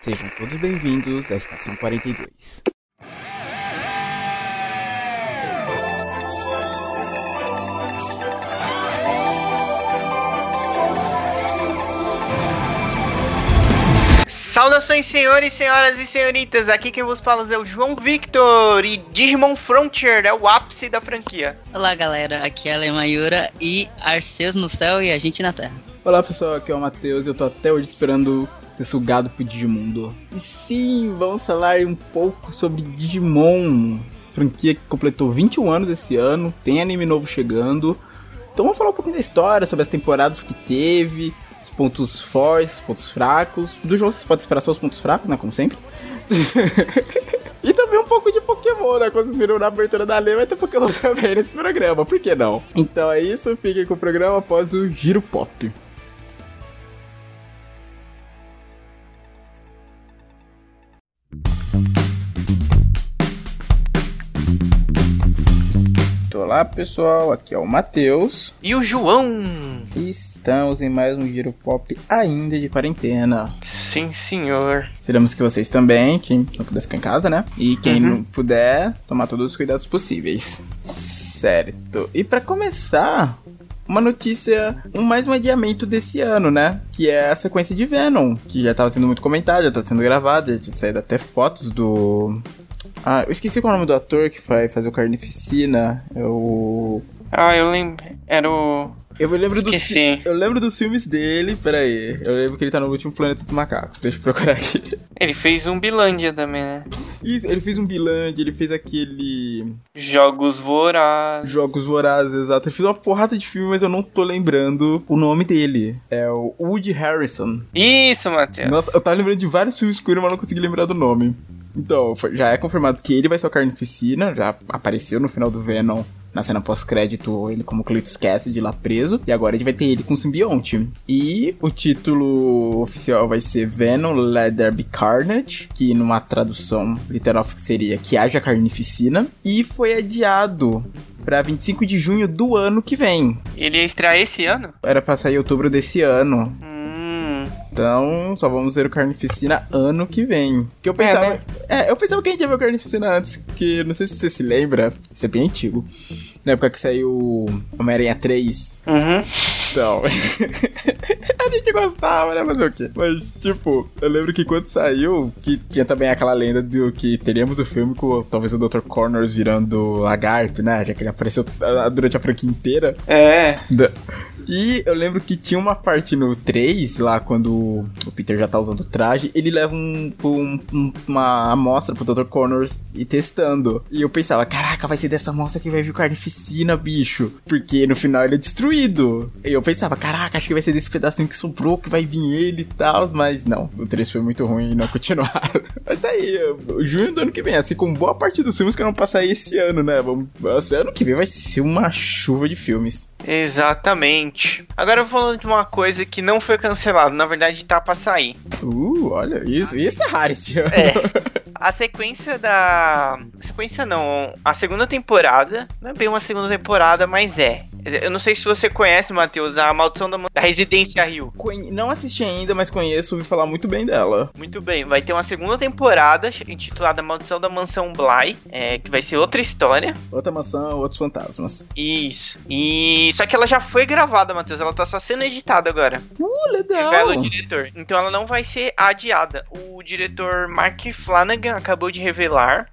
Sejam todos bem-vindos à Estação 42. Saudações, senhores, senhoras e senhoritas. Aqui quem vos fala é o João Victor e Digimon Frontier é o ápice da franquia. Olá, galera. Aqui é a Lemayura e Arceus no céu e a gente na terra. Olá, pessoal. Aqui é o Matheus e eu tô até hoje esperando ser sugado pro Digimundo. E sim, vamos falar um pouco sobre Digimon, franquia que completou 21 anos esse ano, tem anime novo chegando. Então vamos falar um pouquinho da história, sobre as temporadas que teve, os pontos fortes, os pontos fracos. Do jogo vocês podem esperar só os pontos fracos, né? Como sempre. e também um pouco de Pokémon, né? Quando vocês viram na abertura da lei, vai ter Pokémon também nesse programa, por que não? Então é isso, fiquem com o programa após o Giro Pop. Olá pessoal, aqui é o Matheus. E o João. E estamos em mais um Giro Pop ainda de quarentena. Sim, senhor. Esperamos que vocês também, quem não puder ficar em casa, né? E quem Uhum. não puder, tomar todos os cuidados possíveis. Certo. E pra começar, uma notícia, um mais um adiamento desse ano, né? Que é a sequência de Venom, que já tava sendo muito comentada, já tava sendo gravada, já tinha saído até fotos do. Ah, eu esqueci qual é o nome do ator que vai fazer o Carnificina. É o. Ah, eu lembro. Era o. Eu me lembro dos Esqueci. fi- Eu lembro dos filmes dele, peraí. Eu lembro que ele tá no último Planeta dos Macacos. Deixa eu procurar aqui. Ele fez um Bilândia também, né? Isso, ele fez um Biland, ele fez aquele. Jogos Vorazes. Jogos Vorazes, exato. Ele fez uma porrada de filme, mas eu não tô lembrando o nome dele. É o Woody Harrison. Isso, Matheus. Nossa, eu tava lembrando de vários filmes escuros, mas não consegui lembrar do nome. Então, já é confirmado que ele vai ser o Carnificina, já apareceu no final do Venom. Na cena pós-crédito, ele como Cletus Cassidy lá preso. E agora a gente vai ter ele com o simbionte. E o título oficial vai ser Venom Let There Be Carnage, que numa tradução literal seria Que Haja Carnificina. E foi adiado pra 25 de junho do ano que vem. Ele ia estrear esse ano? Era pra sair em outubro desse ano. Hum. Então, só vamos ver o Carnificina ano que vem. Que eu pensava. né? É, eu pensava que a gente ia ver o Carnificina antes, que não sei se você se lembra. Isso é bem antigo. Na época que saiu Homem-Aranha 3. Uhum. Então. a gente gostava, né? Fazer o quê? Mas, tipo, eu lembro que quando saiu, que tinha também aquela lenda do que teríamos o filme com talvez o Dr. Connors virando lagarto, né? Já que ele apareceu ah, durante a franquia inteira. É. Da- E eu lembro que tinha uma parte no 3, lá quando o Peter já tá usando o traje, ele leva um, um- um- uma amostra pro Dr. Connors e testando. E eu pensava, caraca, vai ser dessa amostra que vai vir Carnificina, bicho. Porque no final ele é destruído. E eu pensava, caraca, acho que vai ser desse pedacinho que sobrou que vai vir ele e tal. Mas não, o 3 foi muito ruim e não continuaram. Mas tá aí, o junho do ano que vem, assim como boa parte dos filmes que não passar aí esse ano, né? Vamos, ano que vem vai ser uma chuva de filmes. Exatamente. Agora falando de uma coisa que não foi cancelada, na verdade tá pra sair. Uh, olha, isso, isso é raro esse ano. É. A sequência da. Sequência não. A segunda temporada. Não é bem uma segunda temporada, mas é. Eu não sei se você conhece, Matheus, a Maldição da, da Residência Rio. Conhe- Não assisti ainda, mas conheço, ouvi falar muito bem dela. Muito bem, vai ter uma segunda temporada intitulada Maldição da Mansão Bly, é, que vai ser outra história. Outra maçã, outros fantasmas. Isso. E só que ela já foi gravada, Matheus. Ela tá só sendo editada agora. Uh, legal. Revela o diretor. Então ela não vai ser adiada. O diretor Mark Flanagan acabou de revelar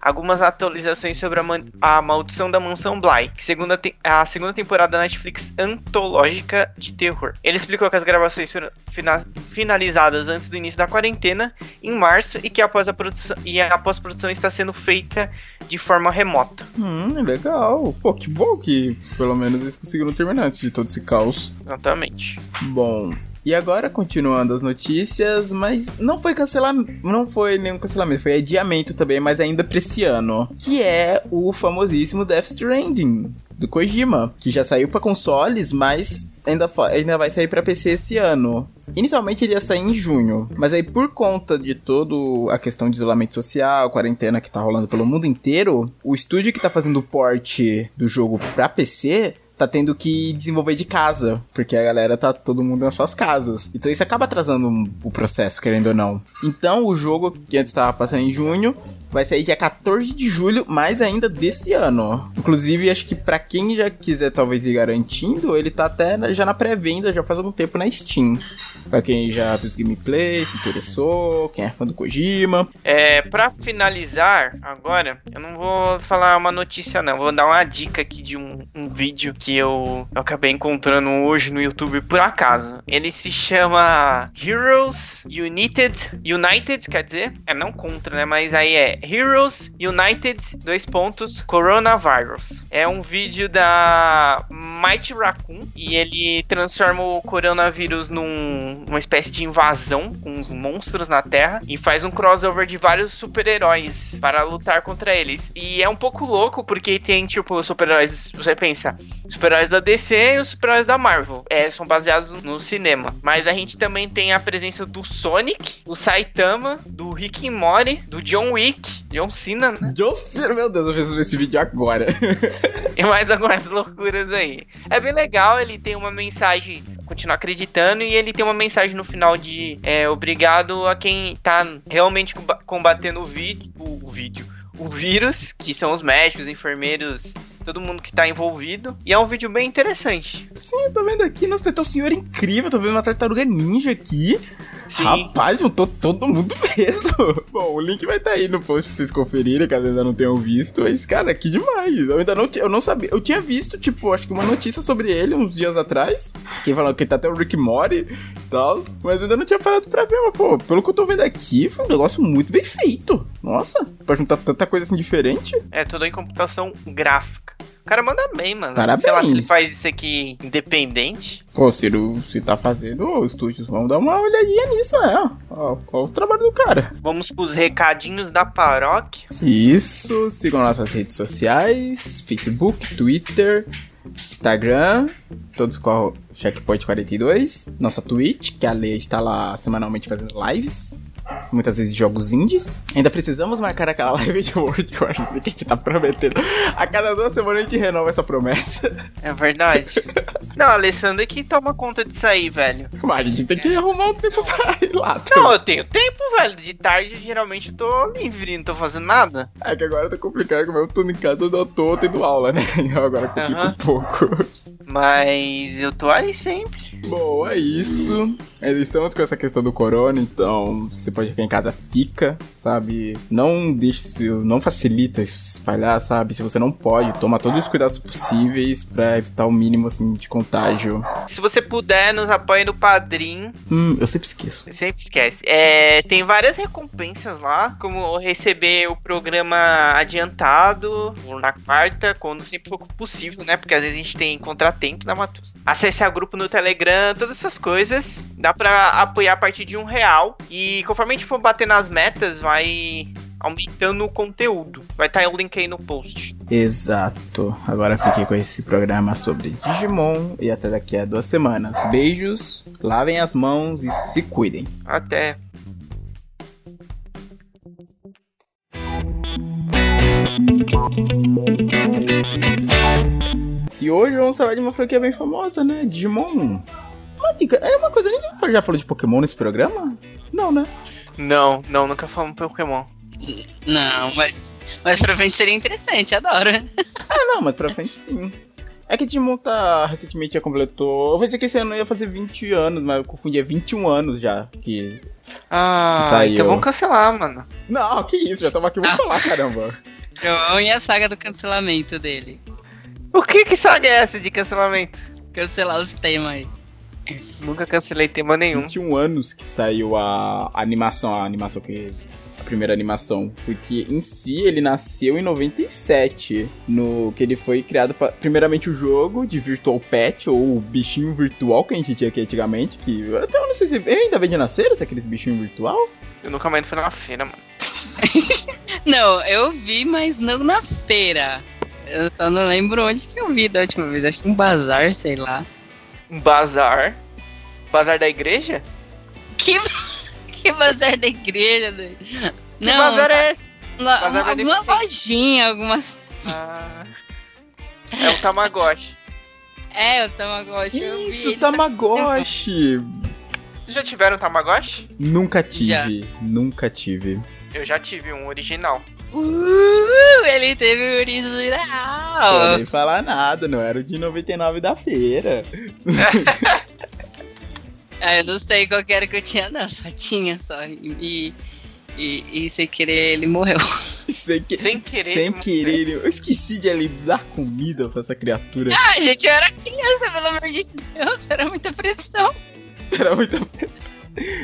algumas atualizações sobre a, a Maldição da Mansão Bly, que segunda a segunda temporada da Netflix antológica de terror. Ele explicou que as gravações foram fina- finalizadas antes do início da quarentena, em março, e que após a produção e a pós-produção está sendo feita de forma remota. Hum, legal. Pô, que bom que pelo menos eles conseguiram terminar antes de todo esse caos. Exatamente. Bom, e agora continuando as notícias, mas não foi cancelamento, não foi nenhum cancelamento, foi adiamento também, mas ainda pra esse ano, que é o famosíssimo Death Stranding do Kojima, que já saiu pra consoles, mas ainda, ainda vai sair pra PC esse ano. Inicialmente ele ia sair em junho, mas aí por conta de toda a questão de isolamento social, quarentena que tá rolando pelo mundo inteiro, o estúdio que tá fazendo o port do jogo pra PC tá tendo que desenvolver de casa, porque a galera tá todo mundo nas suas casas. Então isso acaba atrasando o processo, querendo ou não. Então o jogo que antes estava passando em junho vai sair dia 14 de julho, mais ainda desse ano. Inclusive, acho que para quem já quiser talvez ir garantindo, ele tá até já na pré-venda, já faz algum tempo na Steam. Pra quem já viu os gameplays, se interessou, quem é fã do Kojima. É, pra finalizar, agora, eu não vou falar uma notícia não, vou dar uma dica aqui de um, um vídeo que eu, eu acabei encontrando hoje no YouTube por acaso. Ele se chama Heroes United, United, quer dizer, é não contra, né, mas aí é Heroes United, dois pontos, Coronavirus. É um vídeo da Mighty Raccoon e ele transforma o coronavírus num, numa espécie de invasão com uns monstros na Terra e faz um crossover de vários super-heróis para lutar contra eles. E é um pouco louco porque tem, tipo, super-heróis, você pensa, super-heróis da DC e os super-heróis da Marvel. É, são baseados no cinema. Mas a gente também tem a presença do Sonic, do Saitama, do Rick and Morty, do John Wick, John Cena, né? John Cena, meu Deus, eu fiz esse vídeo agora. e mais algumas loucuras aí. É bem legal, ele tem uma mensagem continuar acreditando e ele tem uma mensagem no final de é, obrigado a quem tá realmente combatendo o vídeo, o, o vídeo, o vírus, que são os médicos, enfermeiros, todo mundo que tá envolvido. E é um vídeo bem interessante. Sim, eu tô vendo aqui, nossa, tem um senhor incrível, tô vendo uma tartaruga ninja aqui. Sim. Rapaz, juntou todo mundo mesmo. Bom, o link vai estar tá aí no post pra vocês conferirem, caso ainda não tenham visto. Mas, cara, que demais. Eu ainda não, eu não sabia. Eu tinha visto, tipo, acho que uma notícia sobre ele uns dias atrás. Que falou que tá até o Rick Mori e tal. Mas ainda não tinha falado pra ver. Mas, pô, pelo que eu tô vendo aqui, foi um negócio muito bem feito. Nossa, pra juntar tanta coisa assim diferente. É, tudo em computação gráfica. O cara manda bem, mano. Parabéns. Sei lá se ele faz isso aqui independente. Pô, se, ele, se tá fazendo, os estúdios, vamos dar uma olhadinha nisso, né? Ó, ó, o trabalho do cara. Vamos pros recadinhos da paróquia. Isso, sigam nossas redes sociais, Facebook, Twitter, Instagram, todos com a Checkpoint 42, nossa Twitch, que a Lei está lá semanalmente fazendo lives muitas vezes jogos indies. Ainda precisamos marcar aquela live de World War Z que a gente tá prometendo. A cada duas semanas a gente renova essa promessa. É verdade. Não, Alessandro é que toma conta disso aí, velho. Mas a gente tem que arrumar um tempo pra ir lá. Tá? Não, eu tenho tempo, velho. De tarde, geralmente, eu tô livre, não tô fazendo nada. É que agora tá complicado, como eu tô em casa, eu tô tendo aula, né? Então agora complica um pouco. Mas eu tô aí sempre. Bom, é isso. Estamos com essa questão do corona, então você pode ficar em casa, fica, sabe? Não deixe isso, não facilita isso se espalhar, sabe? Se você não pode, toma todos os cuidados possíveis para evitar o mínimo assim de contágio. Se você puder, nos apoie no Padrim. Hum, eu sempre esqueço. Você sempre esquece. É, tem várias recompensas lá, como receber o programa adiantado na quarta, quando sempre for possível, né? Porque às vezes a gente tem contratempo na Matus. Acessar grupo no Telegram, todas essas coisas. Dá pra apoiar a partir de um real. E conforme a gente for bater nas metas, vai aumentando o conteúdo. Vai estar tá o link aí no post. Exato. Agora fiquei com esse programa sobre Digimon e até daqui a duas semanas. Beijos, lavem as mãos e se cuidem. Até. E hoje vamos falar de uma franquia bem famosa, né? Digimon. Uma dica, é uma coisa, ninguém já falou de Pokémon nesse programa? Não, né? Não, não, nunca falamos Pokémon. Não, mas, mas pra frente seria interessante, adoro. ah, não, mas pra frente sim. É que Digimon tá recentemente já completou. Eu pensei que esse ano ia fazer 20 anos, mas eu confundi, é 21 anos já que. Ah, que saiu. então vamos cancelar, mano. Não, que isso, já tava aqui, vamos falar, caramba. Eu e a saga do cancelamento dele. O que que saga é essa de cancelamento? Cancelar os temas aí. Nunca cancelei tema nenhum. 21 anos que saiu a animação, a animação que a primeira animação, porque em si ele nasceu em 97, no que ele foi criado para primeiramente o jogo de Virtual Pet ou o bichinho virtual que a gente tinha aqui antigamente, que até eu não sei se eu ainda vende nas feiras aqueles bichinhos virtual. Eu nunca mais fui na feira, mano. não, eu vi, mas não na feira. Eu só não lembro onde que eu vi da última vez. Acho que um bazar, sei lá. Um bazar? Bazar da igreja? Que, que bazar da igreja? Doido? Que não, bazar é esse? La, uma, alguma lojinha, algumas. Ah, é o Tamagotchi. É, o Tamagotchi. Isso, Tamagotchi! Vocês já tiveram Tamagotchi? Nunca tive, nunca tive. Eu já tive um original. Uh, ele teve o Não original. nem falar nada, não era o de 99 da feira. Ah, eu não sei qual que era que eu tinha, não. Só tinha só. E, e, e sem querer ele morreu. Sem, que- Sem querer. sem querer, eu esqueci de ali dar comida pra essa criatura. Ah, gente, eu era criança, pelo amor de Deus. Era muita pressão. Era muita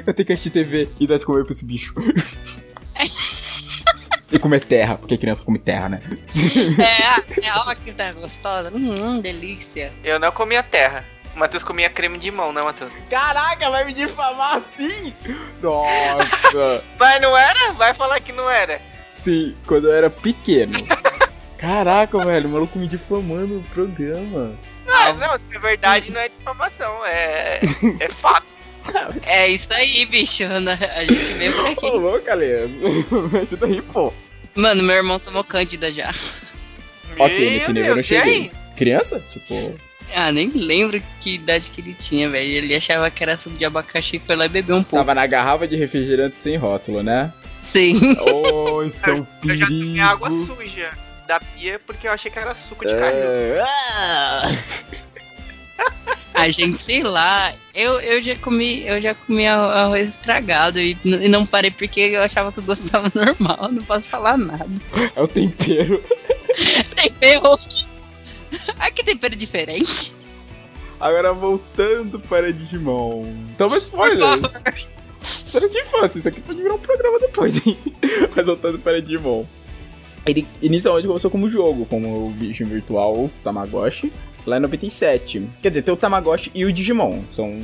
Eu tenho que assistir TV e dar de comer pra esse bicho. e comer terra, porque criança come terra, né? É, é ó que tá gostosa. Hum, delícia. Eu não comia terra. O Matheus comia creme de mão, né, Matheus? Caraca, vai me difamar assim? Nossa. Mas não era? Vai falar que não era. Sim, quando eu era pequeno. Caraca, velho, o maluco me difamando no programa. Ah, não, se é verdade, não é difamação. É, é fato. É isso aí, bicho. A gente veio por aqui. Ô, louco, Leandro. Me ajuda aí, pô. Mano, meu irmão tomou cândida já. Ok, nesse nível eu não cheguei. Criança? Tipo. Ah, nem lembro que idade que ele tinha, velho. Ele achava que era suco de abacaxi e foi lá e bebeu um pouco. Tava na garrafa de refrigerante sem rótulo, né? Sim. Oh, isso é um Eu já tomei água perigo. suja da pia porque eu achei que era suco de carne. É, ah! A gente, sei lá, eu, eu já comi, eu já comi arro- arroz estragado e, e não parei porque eu achava que o gosto tava normal, não posso falar nada. É o tempero. Tempero. Ai, que tempero diferente. Agora voltando para Digimon. Toma Por spoilers. favor. História de infância, isso aqui pode virar um programa depois, hein? Mas voltando para Digimon. Ele inicialmente começou como jogo, como o bicho virtual Tamagotchi, lá em 97. Quer dizer, tem o Tamagotchi e o Digimon, são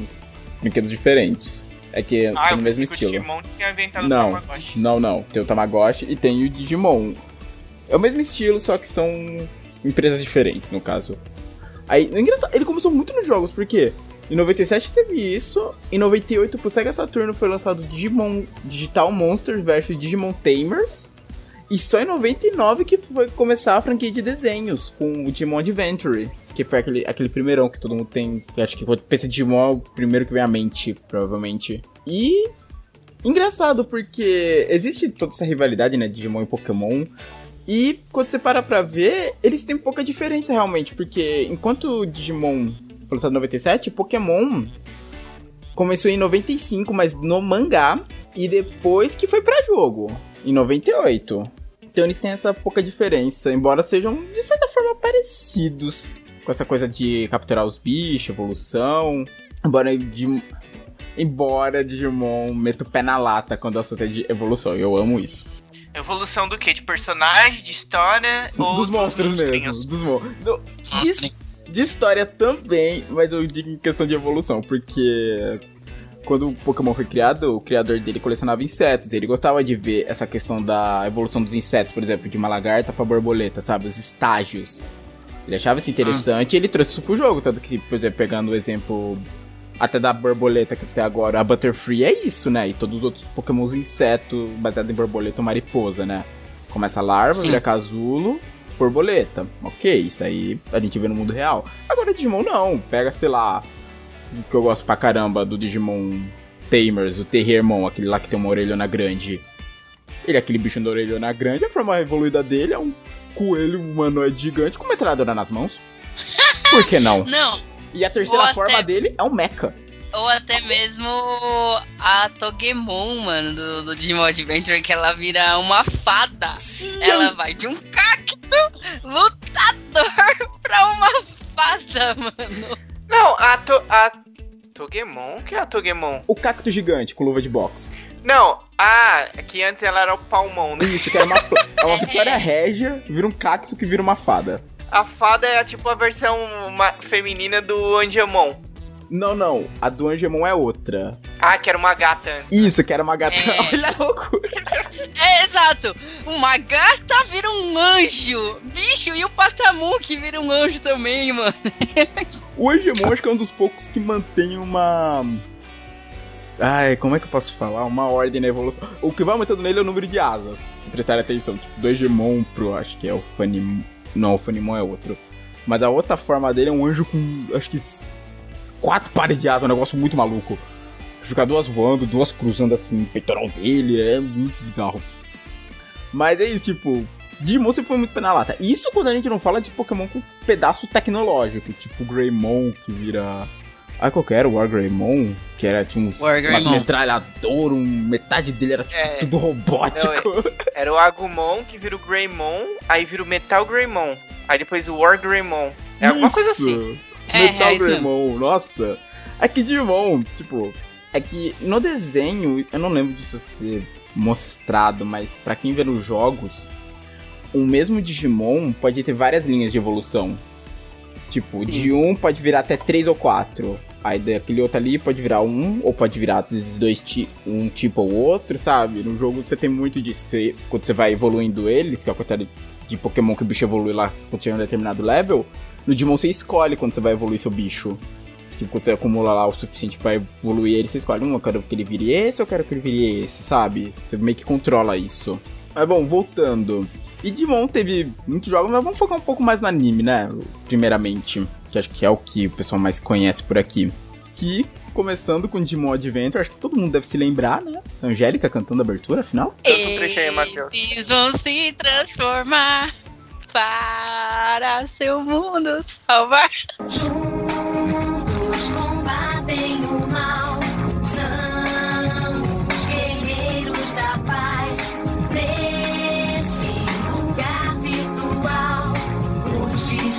brinquedos diferentes. É que Ah, são no mesmo que o estilo. Timon tinha inventado Não. o Tamagotchi. Não, não. Tem o Tamagotchi e tem o Digimon. É o mesmo estilo, só que são empresas diferentes, no caso. Aí, engraçado, ele começou muito nos jogos, porque em 97 teve isso, em 98 pro Sega Saturno foi lançado Digimon Digital Monsters vs Digimon Tamers, e só em 99 que foi começar a franquia de desenhos, com o Digimon Adventure, que foi aquele, aquele primeirão que todo mundo tem, acho que quando pensa em Digimon é o primeiro que vem à mente, provavelmente. E Engraçado, porque existe toda essa rivalidade, né, Digimon e Pokémon. E quando você para pra ver, eles têm pouca diferença realmente, porque enquanto Digimon foi lançado em 97, Pokémon começou em 95, mas no mangá, e depois que foi pra jogo, em 98. Então eles têm essa pouca diferença, embora sejam de certa forma parecidos com essa coisa de capturar os bichos, evolução. Embora Digimon, embora Digimon meta o pé na lata quando o assunto é de evolução, eu amo isso. Evolução do quê? De personagem, de história? ou dos monstros mesmo, monstrinhos? dos mon do- de, de história também, mas eu digo em questão de evolução, porque quando o Pokémon foi criado, o criador dele colecionava insetos, ele gostava de ver essa questão da evolução dos insetos, por exemplo, de uma lagarta pra borboleta, sabe, os estágios. Ele achava isso interessante e ele trouxe isso pro jogo, tanto que, por exemplo, pegando o exemplo até da borboleta que você tem agora, a Butterfree é isso, né? E todos os outros Pokémons inseto baseado em borboleta ou mariposa, né? Começa a larva, Sim. vira casulo, borboleta. Ok, isso aí a gente vê no mundo real. Agora Digimon não, pega, sei lá, que eu gosto pra caramba do Digimon Tamers, o Terriermon, aquele lá que tem uma orelhona grande. Ele é aquele bicho da orelhona grande, a forma evoluída dele é um coelho humanoide gigante com metralhadora nas mãos. Por que não? Não, E a terceira Ou até- forma dele é um mecha. ou até mesmo a Togemon, mano, do, do Digimon Adventure, que ela vira uma fada. Ela vai de um cacto lutador pra uma fada, mano. Não, a, to, a Togemon? O que é a Togemon? O cacto gigante com luva de boxe. Não, ah, que antes ela era o Palmão, né? Isso, que era uma, é uma vitória régia, vira um cacto que vira uma fada. A fada é tipo a versão feminina do Angemon. Não, não, a do Angemon é outra. Ah, que era uma gata. Isso, que era uma gata. É. Olha a loucura. É, exato. Uma gata vira um anjo. Bicho, e o Patamon que vira um anjo também, mano. O Angemon acho que é um dos poucos que mantém uma. Ai, como é que eu posso falar? Uma ordem na evolução. O que vai aumentando nele é o número de asas. Se prestarem atenção. Tipo, do Angemon pro, acho que é o Fanimon. Não, o Fanimon é outro. Mas a outra forma dele é um anjo com, acho que, quatro pares de asa, um negócio muito maluco. Fica duas voando, duas cruzando assim, peitoral dele, é muito bizarro. Mas é isso, tipo, Digimon sempre foi muito pé na lata. Isso quando a gente não fala de Pokémon com pedaço tecnológico, tipo Greymon, que vira. Ah, qual que era? O War Greymon? Que era, tinha uns, umas metralhador, um, metade dele era tipo é, tudo robótico. Não, era o Agumon que vira o Greymon, aí vira o Metal Greymon. Aí depois o War Greymon. É alguma coisa assim. Metal é, é Greymon, nossa. É que Digimon, tipo, é que no desenho, eu não lembro disso ser mostrado, mas para quem vê nos jogos, o mesmo Digimon pode ter várias linhas de evolução. Tipo, Sim. de um pode virar até três ou quatro. Aí daquele outro ali pode virar um, ou pode virar esses dois um tipo ou outro, sabe? No jogo você tem muito disso. quando você vai evoluindo eles, que é o contrário de Pokémon que o bicho evolui lá quando chega um determinado level, no Digimon você escolhe quando você vai evoluir seu bicho. Tipo, quando você acumula lá o suficiente para evoluir ele, você escolhe, um, eu quero que ele vire esse, ou eu quero que ele vire esse, sabe? Você meio que controla isso. Mas bom, voltando. E Digimon teve muitos jogos, mas vamos focar um pouco mais no anime, né? Primeiramente, que acho que é o que o pessoal mais conhece por aqui. Que, começando com Digimon Adventure, acho que todo mundo deve se lembrar, né? Angélica cantando a abertura, afinal. Eles vão se transformar para seu mundo salvar. Juntos combatem o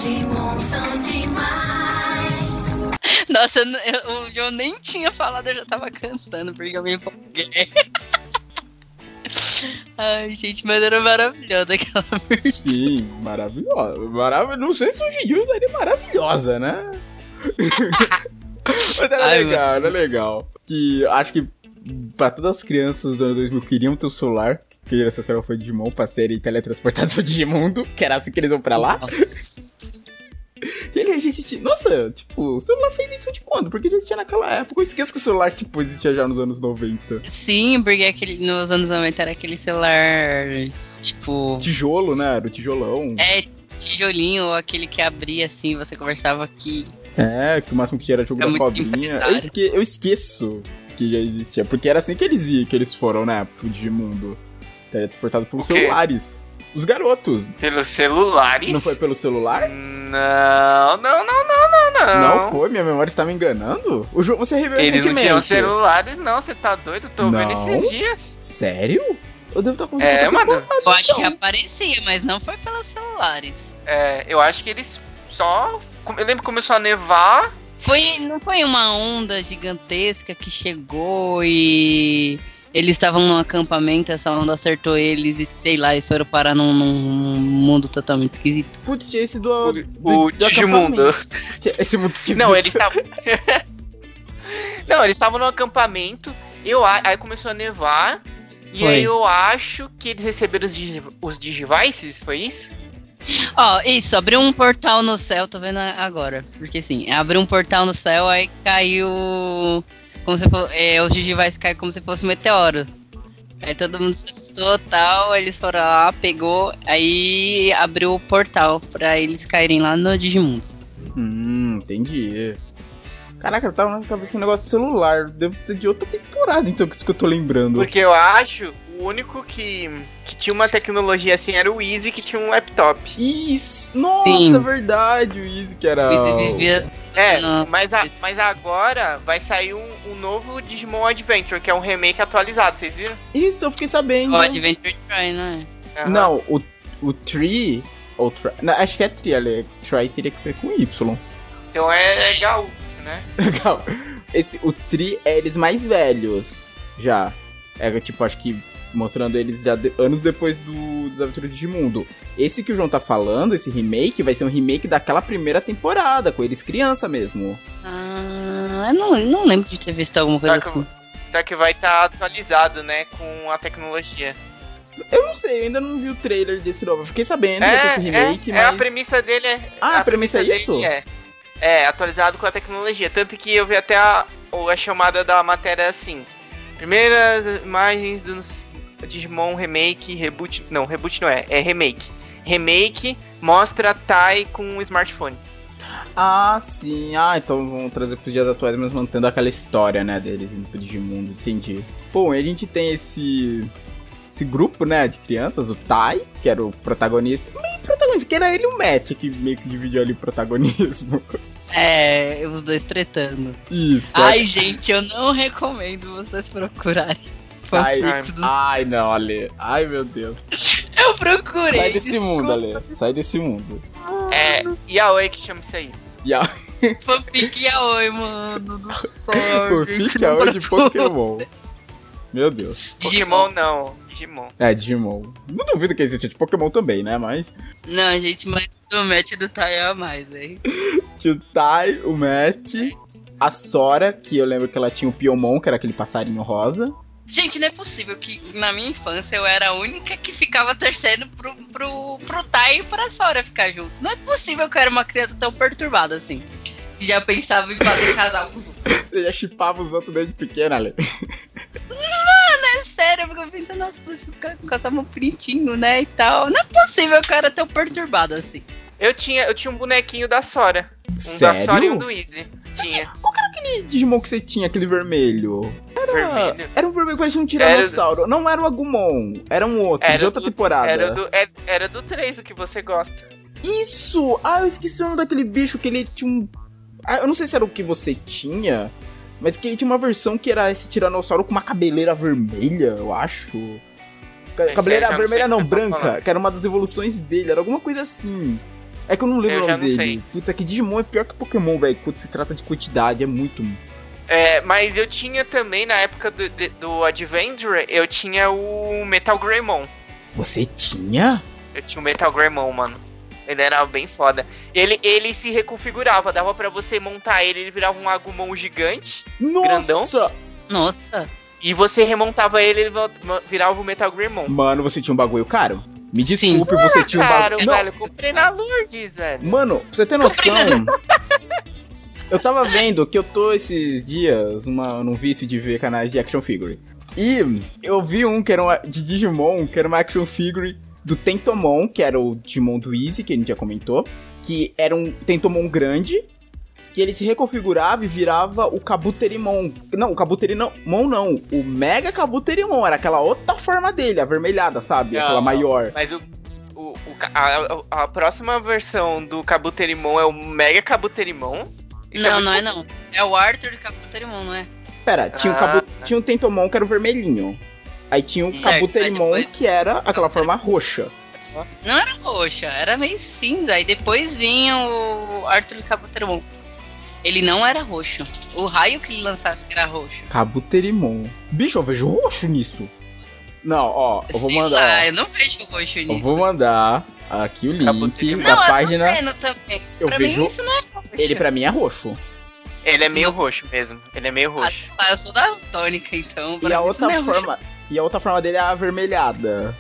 Digimon são demais. Nossa, eu, o João nem tinha falado, eu já tava cantando, porque eu me empolguei. Ai, gente, mas era maravilhosa aquela versão. Sim, maravilhosa. Marav não sei se hoje em dia usaria maravilhosa, né? mas era Ai, legal, mano. era legal. Que acho que pra todas as crianças dos anos 2000 queriam ter um celular, que essas caras foi Digimon pra serem teletransportados pro Digimundo, que era assim que eles vão pra lá. Nossa. E ele, a gente. Nossa, tipo, o celular foi isso de quando? Porque já existia naquela época. Eu esqueço que o celular, tipo, existia já nos anos 90. Sim, porque aquele, nos anos 90 era aquele celular, tipo. Tijolo, né? Era o tijolão. É, tijolinho, ou aquele que abria assim, você conversava aqui. É, que o máximo que tinha era jogo é da cobrinha. Eu, esque eu esqueço que já existia. Porque era assim que eles iam, que eles foram, né? Pro Digimundo. Teletransportado por celulares. Os garotos. Pelos celulares? Não foi pelo celular? Não, não, não, não, não, não. Não foi? Minha memória está me enganando? O jogo você revelou Eles não tinham celulares, não. Você tá doido? Tô não? vendo esses dias. Sério? Eu devo estar com É, mano. eu então. acho que aparecia, mas não foi pelos celulares. É, eu acho que eles só. Eu lembro que começou a nevar. Foi, não foi uma onda gigantesca que chegou e eles estavam num acampamento, essa onda acertou eles e sei lá, eles foram parar num, num mundo totalmente esquisito. Putz, tinha esse do. O, do, o do Digimundo. Esse mundo esquisito. Não, eles estavam. Não, eles estavam no acampamento, eu, aí começou a nevar. Foi. E aí eu acho que eles receberam os, digi, os Digivices, foi isso? Ó, oh, isso, abriu um portal no céu, tô vendo agora. Porque assim, abriu um portal no céu, aí caiu como se fosse. É, os Digivais cair como se fosse um meteoro. Aí todo mundo se assustou tal, eles foram lá, pegou, aí abriu o portal pra eles caírem lá no Digimundo. Hum, entendi. Caraca, eu tava na cabeça um negócio de celular. Deve ser de outra temporada, então, que isso que eu tô lembrando. Porque eu acho o único que, que tinha uma tecnologia assim era o Easy, que tinha um laptop. Isso! Nossa, Sim. verdade, o Easy que era. O Easy vivia. É, mas, a, mas agora vai sair um, um, novo Digimon Adventure, que é um remake atualizado, vocês viram? Isso, eu fiquei sabendo. O Adventure Try, né? Uhum. Não, o, o Tree. Ou tri, não, acho que é Tree, ali. Try teria que ser com Y. Então é legal, né? Legal. Esse, o Tree é eles mais velhos. Já. É tipo, acho que mostrando eles já de, anos depois do, das aventuras de Digimundo. Esse que o João tá falando, esse remake, vai ser um remake daquela primeira temporada, com eles criança mesmo. Ah, eu não, não lembro de ter visto alguma coisa só assim. Só que vai estar tá atualizado, né, com a tecnologia. Eu não sei, eu ainda não vi o trailer desse novo. Eu fiquei sabendo é, desse remake, é, mas... É, a premissa dele é... Ah, a, a premissa, premissa é isso? É. é, atualizado com a tecnologia. Tanto que eu vi até a, a chamada da matéria assim... Primeiras imagens do Digimon Remake, Reboot. Não, Reboot não é, é Remake. remake mostra Tai com um smartphone. Ah, sim. Ah, então vão trazer pros dias atuais, mas mantendo aquela história, né, deles indo pro Digimundo. Entendi. Bom, a gente tem esse esse grupo, né, de crianças, o Tai, que era o protagonista. Meio protagonista, que era ele e o Matt, que meio que dividiu ali o protagonismo. É, os dois tretando. Isso. Ai, gente, eu não recomendo vocês procurarem. Ai, dos- ai, não, Ale. Ai, meu Deus. Eu procurei. Sai desse desculpa. mundo, Ale. Sai desse mundo. É, Yaoi que chama isso aí. E a Fanfic Yaoi, mano. Do céu, não hoje de. Pokémon. Meu Deus. Pokémon não, Digimon. É, Digimon. Não duvido que existe de Pokémon também, né? Mas. Não, gente, mas o match do Tai é a mais, velho. Tinha o Tai, o Matt, a Sora, que eu lembro que ela tinha o Piomon, que era aquele passarinho rosa. Gente, não é possível que na minha infância eu era a única que ficava torcendo pro, pro, pro Tai e pra Sora ficar junto. Não é possível que eu era uma criança tão perturbada assim. Que já pensava em fazer casal com os outros. Você já chipava os outros desde pequena, Ale. É sério, eu pensei, nossa, se casal mó bonitinho, né? E tal. Não é possível que eu era tão perturbada assim. Eu tinha, eu tinha um bonequinho da Sora. Um da Sério? Sora e um do Easy. Tinha. Qual que era aquele Digimon que você tinha, aquele vermelho? Vermelho. Era um vermelho que parecia um tiranossauro. Não era o Agumon, era um outro, Era de outra do- temporada. Era do, é- era do 3 o que você gosta. Isso! Ah, eu esqueci o nome daquele bicho que ele tinha um. Ah, eu não sei se era o que você tinha, mas que ele tinha uma versão que era esse tiranossauro com uma cabeleira vermelha, eu acho. Cabeleira vermelha não, tá branca, que era uma das evoluções dele, era alguma coisa assim. É que eu não lembro Eu o já nome não dele. sei. Putz, é que Digimon é pior que Pokémon, velho, quando se trata de quantidade, é muito. É, mas eu tinha também, na época do, do Adventure, eu tinha o Metal Greymon. Você tinha? Eu tinha o Metal Greymon, mano. Ele era bem foda. Ele, ele se reconfigurava, dava pra você montar ele, ele virava um Agumon gigante. Nossa! Nossa. E você remontava ele, ele virava o Metal Greymon. Mano, você tinha um bagulho caro? Me Sim. desculpe, você tinha um bagulho. Não, velho, eu comprei na Lourdes, velho. Mano, pra você ter noção. eu tava vendo que eu tô esses dias uma, num vício de ver canais de action figure. E eu vi um que era uma, de Digimon, que era uma action figure do Tentomon, que era o Digimon do Easy, que a gente já comentou. Que era um Tentomon grande. Que ele se reconfigurava e virava o Kabuterimon. Não, o Kabuterimon não. O Mega Kabuterimon. Era aquela outra forma dele, avermelhada, sabe? Não, aquela maior. Mas o, o, o a, a próxima versão do Kabuterimon é o Mega Kabuterimon. Isso não, muito não é não. É o Arthur Caputerimon, não é? Pera, tinha, o Ah, Kabu, tá. tinha o Tentomon que era o vermelhinho. Aí tinha o Certo, Kabuterimon aí depois- que era aquela forma roxa. Não era roxa, era meio cinza. E depois vinha o Arthur Caputerimon. Ele não era roxo. O raio que ele lançava era roxo. Kabuterimon. Bicho, eu vejo roxo nisso. Não, ó, eu vou Sei mandar. lá, ó, eu não vejo roxo nisso. eu vou mandar aqui o link da não, página. eu tô vendo também. Eu pra vejo- mim isso não é roxo. Ele pra mim é roxo. Ele é meio Não. roxo mesmo. Ele é meio Ah, roxo. lá, eu sou daltônica, então. E a outra não é roxo. forma. E a outra forma dele é a avermelhada.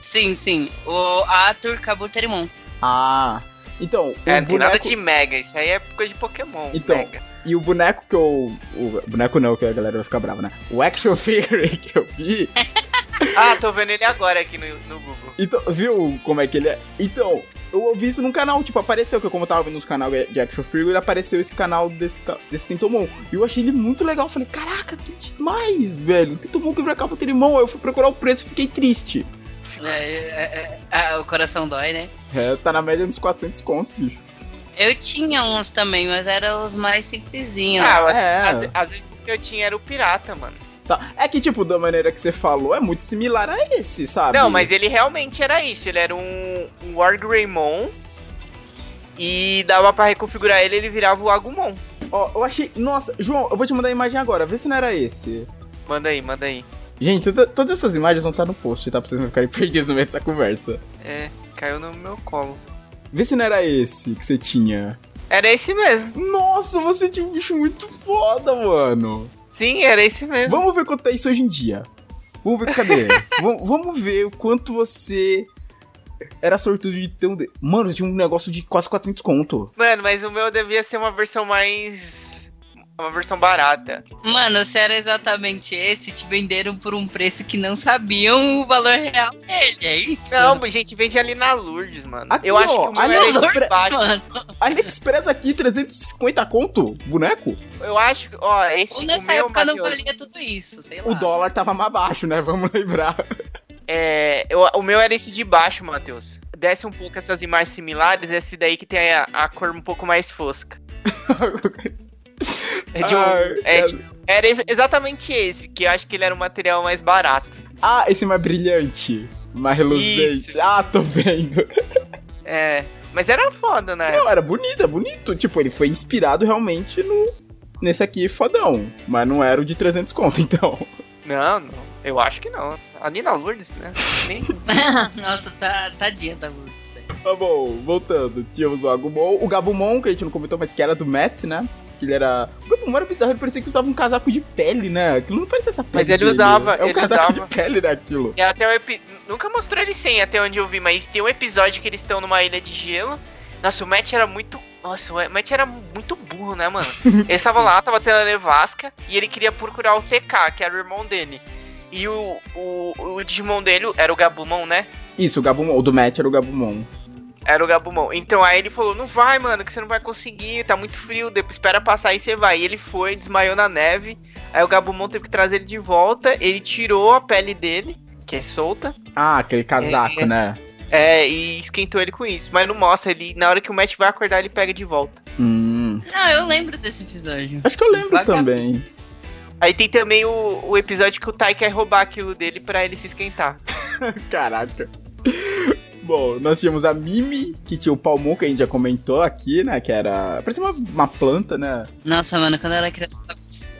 Sim, sim. O Arthur Cabuterimon. Ah. Então, o É, não tem nada boneco. de Mega. Isso aí é coisa de Pokémon. Então, Mega. E o boneco que eu. O boneco não, que a galera vai ficar brava, né? O action figure que eu vi. Ah, tô vendo ele agora aqui no, no Google. Então, viu como é que ele é? Então, eu ouvi isso num canal, tipo, apareceu, que como eu tava vendo nos canal de action figure, apareceu esse canal desse, desse Tentomon. E eu achei ele muito legal. Falei, caraca, que demais, velho. Tentomon quebra capa Tentomon. Aí eu fui procurar o preço e fiquei triste. É, é, é, é, o coração dói, né? É, tá na média dos 400 conto, bicho. Eu tinha uns também, mas eram os mais simplesinhos. Ah, É. às, às vezes o que eu tinha era o pirata, mano. Tá. É que, tipo, da maneira que você falou, é muito similar a esse, sabe? Não, mas ele realmente era isso. Ele era um, um Wargreymon. E dava pra reconfigurar ele, ele virava o Agumon. Ó, eu achei. Nossa, João, eu vou te mandar a imagem agora, vê se não era esse. Manda aí, manda aí. Gente, toda- todas essas imagens vão estar no post, tá? Pra vocês não ficarem perdidos no meio dessa conversa. É, caiu no meu colo. Vê se não era esse que você tinha. Era esse mesmo. Nossa, você tinha um bicho muito foda, mano. Sim, era esse mesmo. Vamos ver quanto é isso hoje em dia. Vamos ver, cadê? vamos, vamos ver o quanto você era sortudo de ter um... de- Mano, tinha um negócio de quase 400 conto. Mano, mas o meu devia ser uma versão mais. Uma versão barata. Mano, se era exatamente esse, te venderam por um preço que não sabiam o valor real dele, é isso? Não, gente, vende ali na Lourdes, mano. Aqui, eu acho ó, que o meu ali era na esse de Lourdes, baixo. Mano, AliExpress aqui, 350 conto, boneco. Eu acho que, ó, esse ou o nessa meu, época não valia tudo isso, sei lá. O dólar tava mais baixo, né? Vamos lembrar. É, eu- o meu era esse de baixo, Matheus. Desce um pouco essas imagens similares, esse daí que tem a, a cor um pouco mais fosca. É de um- Ai, é de- era ex- exatamente esse, que eu acho que ele era um material mais barato. Ah, esse mais brilhante. Mais reluzente. Isso. Ah, tô vendo. É, mas era foda, né? Não, era bonito, é bonito. Tipo, ele foi inspirado realmente no... Nesse aqui fodão. Mas não era o de 300 conto, então. Não, não, eu acho que não. Ali na Lourdes, né? Nem- Nossa, tá, tadinha da Lourdes. Tá bom, voltando. Tínhamos o Agumon. O Gabumon, que a gente não comentou, mas que era do Matt, né? Que ele era... O Gabumon era bizarro, ele parecia que usava um casaco de pele, né? Aquilo não parecia essa pele Mas ele dele. usava, É um casaco usava. de pele daquilo. E até o epi... Nunca mostrou ele sem, até onde eu vi, mas tem um episódio que eles estão numa ilha de gelo. Nossa, o Matt era muito. Nossa, o Matt era muito burro, né, mano? Ele tava Sim. lá, tava tendo a nevasca, e ele queria procurar o TK, que era o irmão dele. E o, o, o Digimon dele era o Gabumon, né? Isso, o Gabumon. O do Matt era o Gabumon. Era o Gabumon. Então aí ele falou: Não vai, mano, que você não vai conseguir, tá muito frio, depois espera passar e você vai. E ele foi, desmaiou na neve. Aí o Gabumon teve que trazer ele de volta. Ele tirou a pele dele, que é solta. Ah, aquele casaco, É. né? É, e esquentou ele com isso. Mas não mostra, ele. Na hora que o Matt vai acordar, ele pega de volta. Hum. Não, eu lembro desse episódio. Acho que eu lembro também. Aí tem também o, o episódio que o Tai quer roubar aquilo dele pra ele se esquentar. Caraca. Bom, nós tínhamos a Mimi, que tinha o Palmon, que a gente já comentou aqui, né? Que era. Parecia uma, uma planta, né? Nossa, mano, quando eu era criança, eu só gostava-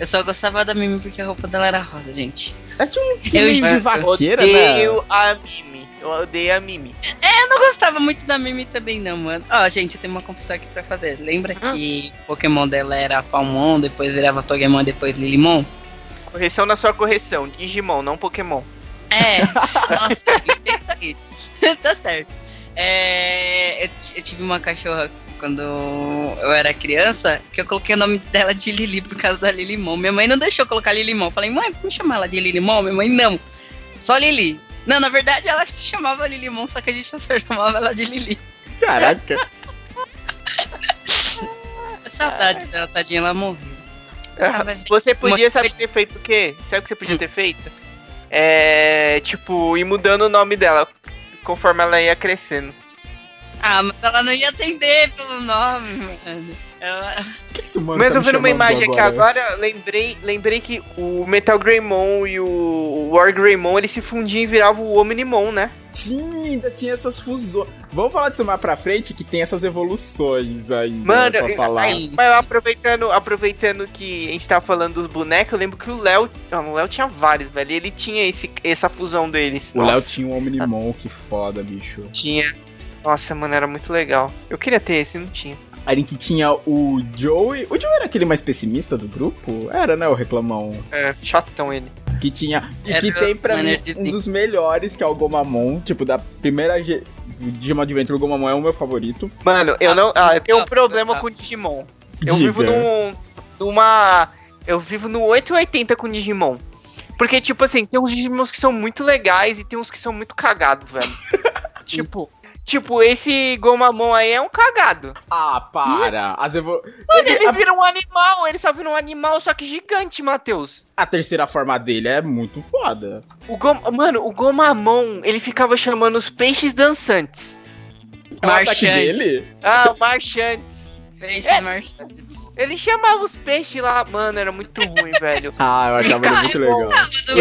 eu só gostava da Mimi porque a roupa dela era rosa, gente. Ela tinha um Eu de vaqueira, eu né? odeio a Mimi. Eu odeio a Mimi. Eu não gostava muito da Mimi também, não, mano. Ó, gente, eu tenho uma confissão aqui pra fazer. Lembra que o Pokémon dela era Palmon, depois virava Togemon, depois Lilimon? Correção na sua correção. Digimon, não Pokémon. É, nossa, isso aí. tá certo. É, eu, tive uma cachorra quando eu era criança, que eu coloquei o nome dela de Lili por causa da Lilimon. Minha mãe não deixou eu colocar Lilimon. Eu falei, mãe, vamos chamar ela de Lilimon? Minha mãe, não. Só Lili. Não, na verdade ela se chamava Lilimon, só que a gente só chamava ela de Lili. Caraca. Saudade dela, tadinha, ela morreu. Tava- Você podia, Uma- sabe, ter feito o quê? Sabe o que você podia ter feito? É. Tipo, ir mudando o nome dela conforme ela ia crescendo. Ah, mas ela não ia atender pelo nome, mano. Ela... Que mano Mas tá eu vendo uma imagem aqui agora, lembrei, lembrei que o Metal Greymon e o War Greymon, eles se fundiam e viravam o Omnimon, né? Sim, ainda tinha essas fusões. Vamos falar disso mais pra frente, que tem essas evoluções ainda Mano, pra falar. aí, mas aproveitando, aproveitando que a gente tá falando dos bonecos, eu lembro que o Léo. Não, o Léo tinha vários, velho. Ele tinha esse, essa fusão deles. O Léo tinha um Omnimon, que foda, bicho. tinha. Nossa, mano, era muito legal. Eu queria ter esse, não tinha. A gente tinha o Joey. O Joey era aquele mais pessimista do grupo? Era, né? O reclamão. É, chatão ele. Que tinha. E Era que tem pra mim um dos melhores, que é o Gomamon. Tipo, da primeira G... Digimon Adventure, o Gomamon é o meu favorito. Mano, eu não. Ah, eu tenho um ah, problema ah. com Digimon. Eu Diga. vivo num. numa. Eu vivo no 880 com Digimon. Porque, tipo assim, tem uns Digimons que são muito legais e tem uns que são muito cagados, velho. tipo. Tipo, esse Gomamon aí é um cagado. Ah, para! As evolu... Mano, Ele- ele a, vira um animal, ele só vira um animal, só que gigante, Matheus. a terceira forma dele é muito foda. O Gom... Mano, o Gomamon, ele ficava chamando os peixes dançantes. É o ataque Marchante. dele? Ah, marchantes. Peixe É. marchantes. Ele chamava os peixes lá, mano, era muito ruim, velho. Ah, eu achava ele muito legal. E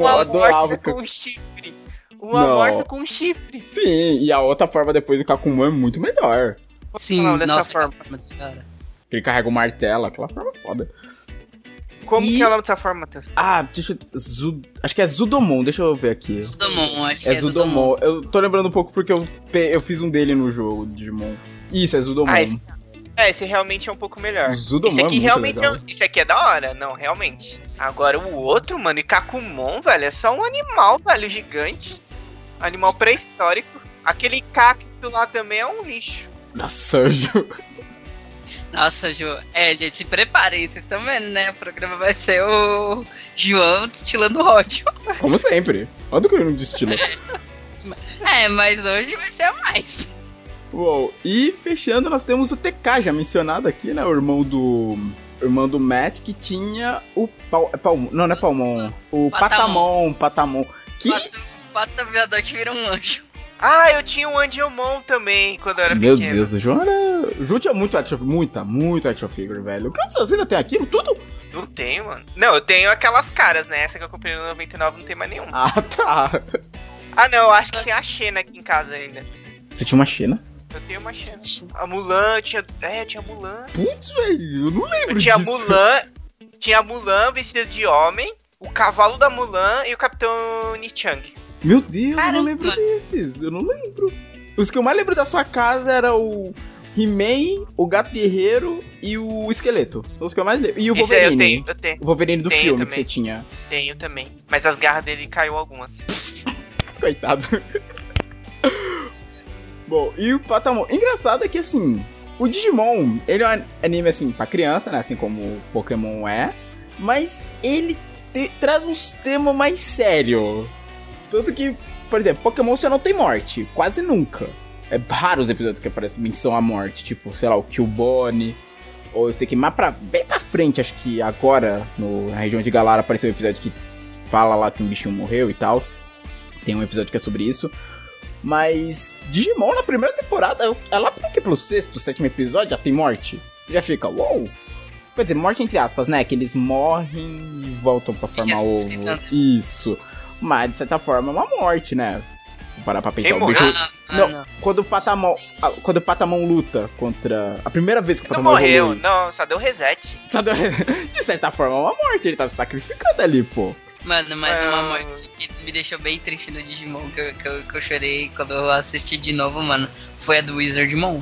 eu adorava com chifre. Uma Não. morsa com chifre. Sim, e a outra forma depois do Kakumon é muito melhor. Sim, Não, dessa nossa, forma. aquela forma da hora. Ele carrega o martelo, aquela forma é foda. Como E- que é o nome dessa forma, Matheus? Ah, deixa eu... Zu... Acho que é Zudomon, deixa eu ver aqui. Zudomon, acho que É é Zudomon. Zudomon. Eu tô lembrando um pouco porque eu, pe- eu fiz um dele no jogo, Digimon. Isso, é Zudomon. Ah, esse- É, esse realmente é um pouco melhor. Zudomon Esse é aqui muito realmente legal. é, Esse aqui é da hora, não, realmente. Agora o outro, mano, e Kakumon, velho, é só um animal, velho, gigante. Animal pré-histórico. Aquele cacto lá também é um lixo. Nossa, eu juro. Nossa, Ju. É, gente, se preparem, vocês estão vendo, né? O programa vai ser o João destilando ódio. Como sempre. Olha o que ele não destila. É, mas hoje vai ser a mais. Uou. E fechando, nós temos o TK, já mencionado aqui, né? O irmão do. O irmão do Matt que tinha o. Pal, é pal, não, não é Palmon. O Patamon. Patamon. Que. Pato, pato aviador que vira um anjo. Ah, eu tinha um Angelmon também quando eu era Meu pequeno. Deus, o João era. O João tinha muito action, muita, muito action figure, velho. O que você ainda tem aquilo? Tudo? Não tenho, mano. Não, eu tenho aquelas caras, né? Essa que eu comprei no 99 não tem mais nenhuma. Ah, tá. Ah, não, eu acho que tem a Xena aqui em casa ainda. Você tinha uma Xena? Eu tenho uma Xena. A Mulan, eu tinha. É, eu tinha Mulan. Putz, velho, eu não lembro Eu tinha disso. Mulan. Tinha a Mulan vestida de homem, o cavalo da Mulan e o Capitão Nichang. Meu Deus, eu Caramba. não lembro desses. Eu não lembro. Os que eu mais lembro da sua casa era o He-Man, o Gato Guerreiro e o Esqueleto. Os que eu mais lembro. E o Isso aí eu Wolverine. tenho, eu tenho, O Wolverine do Tenho filme que também. você tinha. tenho também. Mas as garras dele caiu algumas. Coitado. Bom, e o Patamon. Engraçado é que assim, o Digimon, ele é um anime assim pra criança, né? Assim como o Pokémon é. Mas ele te- traz uns temas mais sérios. Tanto que, por exemplo, Pokémon você não tem morte. Quase nunca. É raros os episódios que aparece menção à morte. Tipo, sei lá, o Killbone. Ou eu sei que mais pra, bem pra frente, acho que agora, no, na região de Galara, apareceu um episódio que fala lá que um bichinho morreu e tal. Tem um episódio que é sobre isso. Mas Digimon na primeira temporada, é lá pra que pelo sexto, sétimo episódio, já tem morte. Já fica, uou. Quer dizer, morte entre aspas, né? Que eles morrem e voltam pra formar ovo. Ressuscitando. Isso. Mas de certa forma é uma morte, né? Vou parar pra pensar. Quem o bicho-? Ah, ah, Não, não. quando o Patamon. ah, Quando o Patamon luta contra. A primeira vez que o Não Patamon morreu, evolui, não, só deu reset. só deu- De certa forma é uma morte, ele tá se sacrificando ali, pô. Mano, mas uma Ah. morte que me deixou bem triste do Digimon, que eu, que eu, que eu chorei quando eu assisti de novo, mano, foi a do Wizardmon.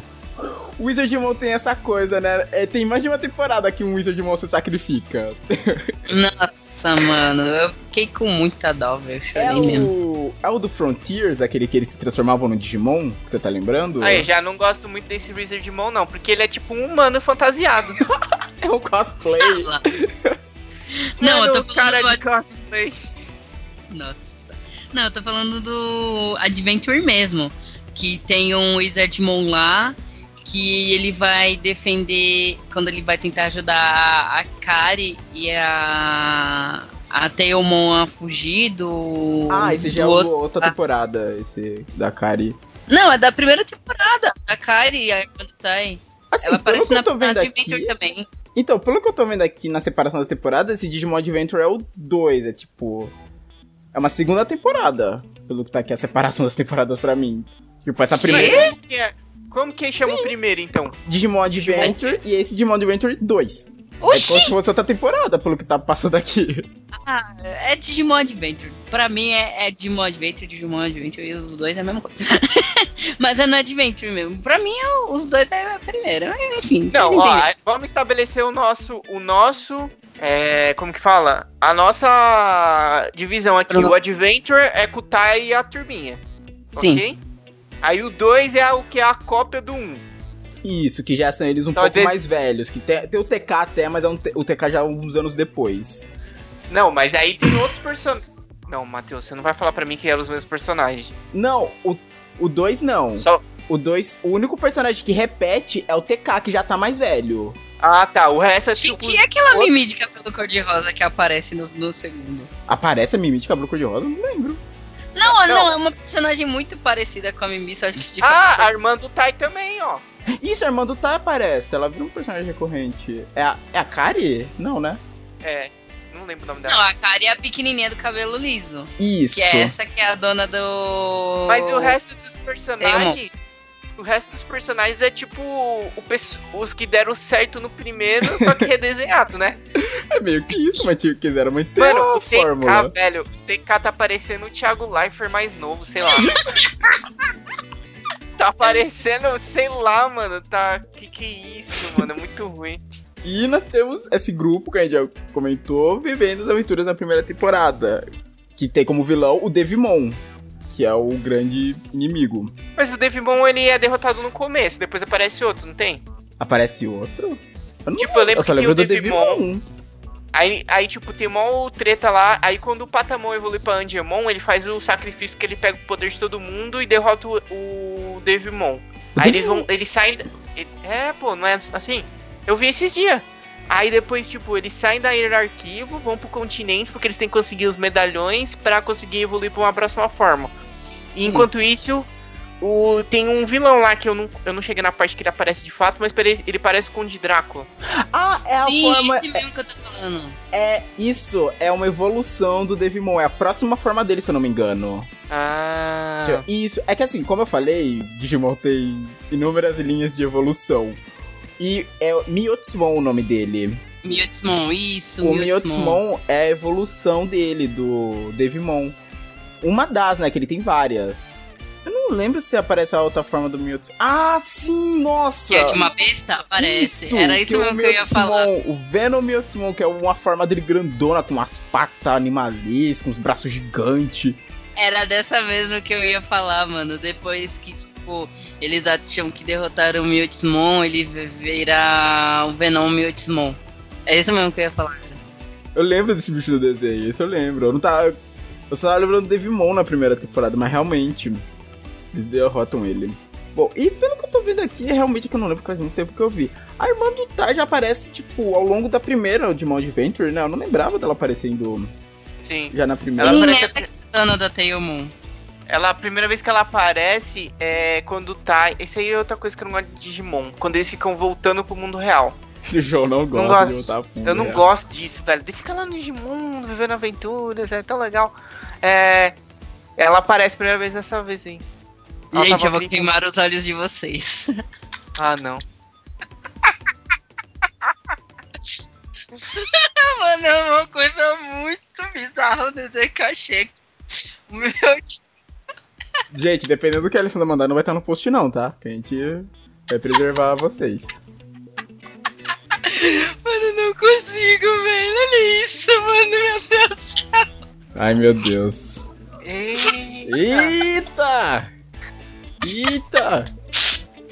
O Wizardmon tem essa coisa, né? É, tem mais de uma temporada que um Wizardmon se sacrifica. Nossa, mano, eu fiquei com muita dó, velho, eu chorei É mesmo. o, é o do Frontiers, aquele que eles se transformavam no Digimon, que você tá lembrando? Aí, já não gosto muito desse Wizardmon, não, porque ele é tipo um humano fantasiado. É o cosplay. Fala. Não, eu tô Mano, falando cara do de cosplay. Nossa. Não, eu tô falando do Adventure mesmo. Que tem um Wizardmon lá que ele vai defender quando ele vai tentar ajudar a, a Kari e a. A Tailmon a fugir do. Ah, esse já é outro- outra temporada, esse da Kari. Não, é da primeira temporada. A Kari e a irmã do Tai. Assim, Ela aparece que na, na Adventure aqui... também. Então, pelo que eu tô vendo aqui na separação das temporadas, esse Digimon Adventure é o 2, é tipo... É uma segunda temporada, pelo que tá aqui a separação das temporadas pra mim. Tipo, essa primeira... Como que, é? Como que chama o primeiro, então? Digimon Adventure e esse Digimon Adventure 2. É como Oxi! se fosse outra temporada, pelo que tá passando aqui. Ah, é Digimon Adventure. Pra mim é, é Digimon Adventure, Digimon Adventure e os dois é a mesma coisa. Mas é no Adventure mesmo. Pra mim é- os dois é a primeira. Enfim, Não, vocês ó, vamos estabelecer o nosso, o nosso, é, como que fala? A nossa divisão aqui. Bruno. O Adventure é com o Tai e a turminha. Sim. ok? Aí o 2 é o que é a cópia do 1. Um. Isso, que já são eles um Então, pouco desse- mais velhos. Que tem, tem o TK até, mas é um o TK já uns anos depois. Não, mas aí tem outros personagens. Não, Matheus, você não vai falar pra mim que eram os mesmos personagens. Não, o, o 2 não. Só. O 2, o único personagem que repete é o TK, que já tá mais velho. Ah, tá. O resto é tipo. Gente, e aquela outro- Mimi de cabelo cor-de-rosa que aparece no, no segundo? Aparece a Mimi de cabelo cor-de-rosa? Não lembro. Não, não, Não. é uma personagem muito parecida com a Mimi, só que de Ah, a irmã do Tai também, ó. Isso, a irmã do Tai aparece. Ela vira um personagem recorrente. É a, é a Kari? Não, né? É. Não lembro o nome Não, dela. a Kari é a pequenininha do cabelo liso. Isso. Que é essa que é a dona do... Mas o resto dos personagens. O resto dos personagens é tipo o os que deram certo no primeiro, só que redesenhado, né? É meio que isso, mas tipo, quiseram manter Mano, a o TK, fórmula. velho, o TK tá parecendo o Thiago Leifert mais novo, sei lá. tá parecendo, sei lá, mano, tá. Que que é isso, mano? É muito ruim. E nós temos esse grupo que a gente já comentou, vivendo as aventuras na primeira temporada. Que tem como vilão o Devimon, que é o grande inimigo. Mas o Devimon, ele é derrotado no começo, depois aparece outro, não tem? Aparece outro? Eu não Tipo, eu lembro eu só lembro do Devimon. Devimon. Aí, aí, tipo, tem mó treta lá. Aí, quando o Patamon evolui pra Angemon, ele faz o sacrifício que ele pega o poder de todo mundo e derrota o, o Devimon. O Aí eles Devimon- vão. Eles saem. ele- é, pô, não é assim? Eu vi esses dias. Aí depois, tipo, eles saem da hierarquia, vão pro continente porque eles têm que conseguir os medalhões pra conseguir evoluir pra uma próxima forma. E enquanto isso, o, tem um vilão lá que eu não, eu não cheguei na parte que ele aparece de fato, mas parece- ele parece com o de Drácula. Ah, é a Sim, forma. esse mesmo que eu tô falando. É isso, é uma evolução do Devimon. É a próxima forma dele, se eu não me engano. Ah. Isso, é que assim, como eu falei, Digimon tem inúmeras linhas de evolução. E é Miotsumon o nome dele. Miotsumon, isso, o Miotsumon. Miotsumon é a evolução dele, do Devimon. Uma das, né? Que ele tem várias. Eu não lembro se aparece a outra forma do Miotsumon. Ah, sim, nossa! Que é de uma besta? Aparece. Era isso que é o mesmo que eu ia falar. O Venom Miotsumon, que é uma forma dele grandona, com umas patas animalescas, com os braços gigantes. Era dessa mesmo que eu ia falar, mano. Depois que, tipo, eles acham que derrotaram o Miotsumon, ele vira o Venom Miotsumon. É isso mesmo que eu ia falar. Eu lembro desse bicho do desenho, isso eu lembro. Eu não tava. Eu só tava lembrando do Devimon na primeira temporada, mas realmente. Eles derrotam ele. Bom, e pelo que eu tô vendo aqui, é realmente que eu não lembro, faz muito tempo que eu vi. A irmã do Tai já aparece, tipo, ao longo da primeira Digimon Adventure, né? Eu não lembrava dela aparecendo Sim. já na primeira. Ela Sim, parece ela é a da Tailmoon. Ela, a primeira vez que ela aparece é quando tá. Isso aí é outra coisa que eu não gosto de Digimon. Quando eles ficam voltando pro mundo real. O João não gosta gosto. de voltar pro mundo Eu não real. gosto disso, velho. De ficar lá no Digimon, vivendo aventuras, é tão legal. É. Ela aparece a primeira vez dessa vez, hein? Ela Gente, eu vou gritando. queimar os olhos de vocês. Ah, não. Mano, é uma coisa muito bizarra o desenho que eu achei. O meu Gente, dependendo do que a Alessandra mandar, não vai estar no post, não, tá? Que a gente vai preservar vocês. Mano, eu não consigo, velho. Olha isso, mano, meu Deus. Ai, meu Deus. Ei, Eita! Eita!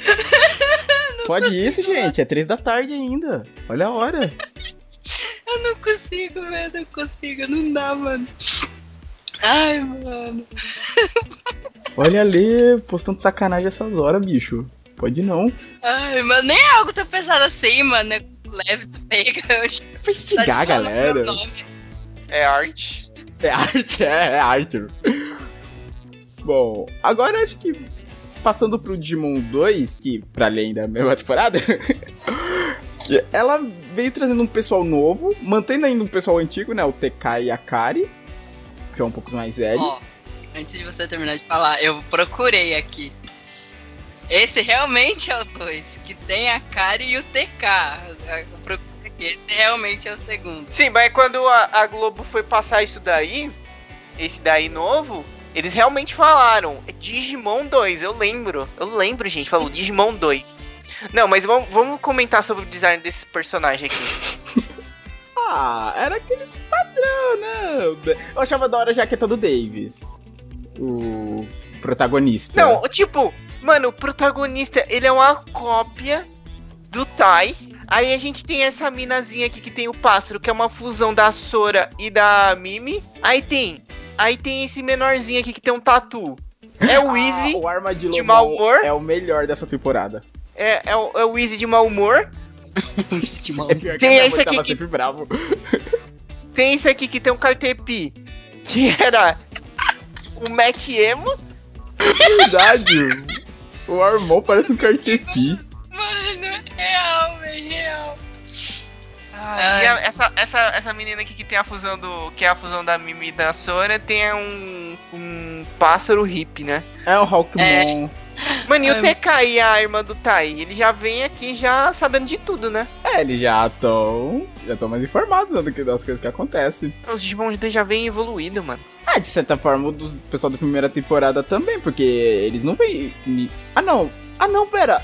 Pode isso, gente. É três da tarde ainda. Olha a hora. Eu não consigo, velho. Não consigo, não dá, mano. Ai, mano. Olha ali, postando sacanagem essas horas, bicho. Pode não. Ai, mano, nem é algo tão pesado assim, mano. É leve, pega. Eu Pra instigar a galera. É arte. É arte, é, é arte. Bom, agora acho que passando pro Digimon 2, que pra além da mesma temporada, ela veio trazendo um pessoal novo, mantendo ainda um pessoal antigo, né? O TK e a Kari, já um pouco mais velhos. Ó, antes de você terminar de falar, eu procurei aqui. Esse realmente é o 2, que tem a Kari e o TK. Eu procurei aqui, esse realmente é o segundo. Sim, mas quando a, a Globo foi passar isso daí, esse daí novo, eles realmente falaram é Digimon 2, eu lembro. Eu lembro, gente, falou Digimon 2. Não, mas vamos, vamos comentar sobre o design desse personagem aqui. Ah, era aquele padrão, né? Eu achava da hora a jaqueta do Davis. O protagonista. Não, tipo, mano, o protagonista, ele é uma cópia do Tai. Aí a gente tem essa minazinha aqui que tem o pássaro, que é uma fusão da Sora e da Mimi. Aí tem, aí tem esse menorzinho aqui que tem um tatu. É o Easy. Ah, o de mau humor. é o melhor dessa temporada. É, é, o, é o Easy de mau humor. É pior que Tem esse mãe tava aqui que- sempre bravo. Tem esse aqui que tem um Cartepi, que era o Matt Emo. Verdade. o Armon parece um cartepi. Mano, é real, velho, real. e a- essa, essa, essa menina aqui que tem a fusão do. Que é a fusão da Mimi e da Sora tem um. um pássaro hippie, né? É um Hawkmon. Mano, e o TK e a irmã do Tai? Ele já vem aqui já sabendo de tudo, né? É, eles já estão. Já estão mais informados né, do que das coisas que acontecem. Os Digimon já vem evoluído, mano. Ah, de certa forma, o do pessoal da primeira temporada também, porque eles não vêm. ni- Ah, não. Ah, não, pera.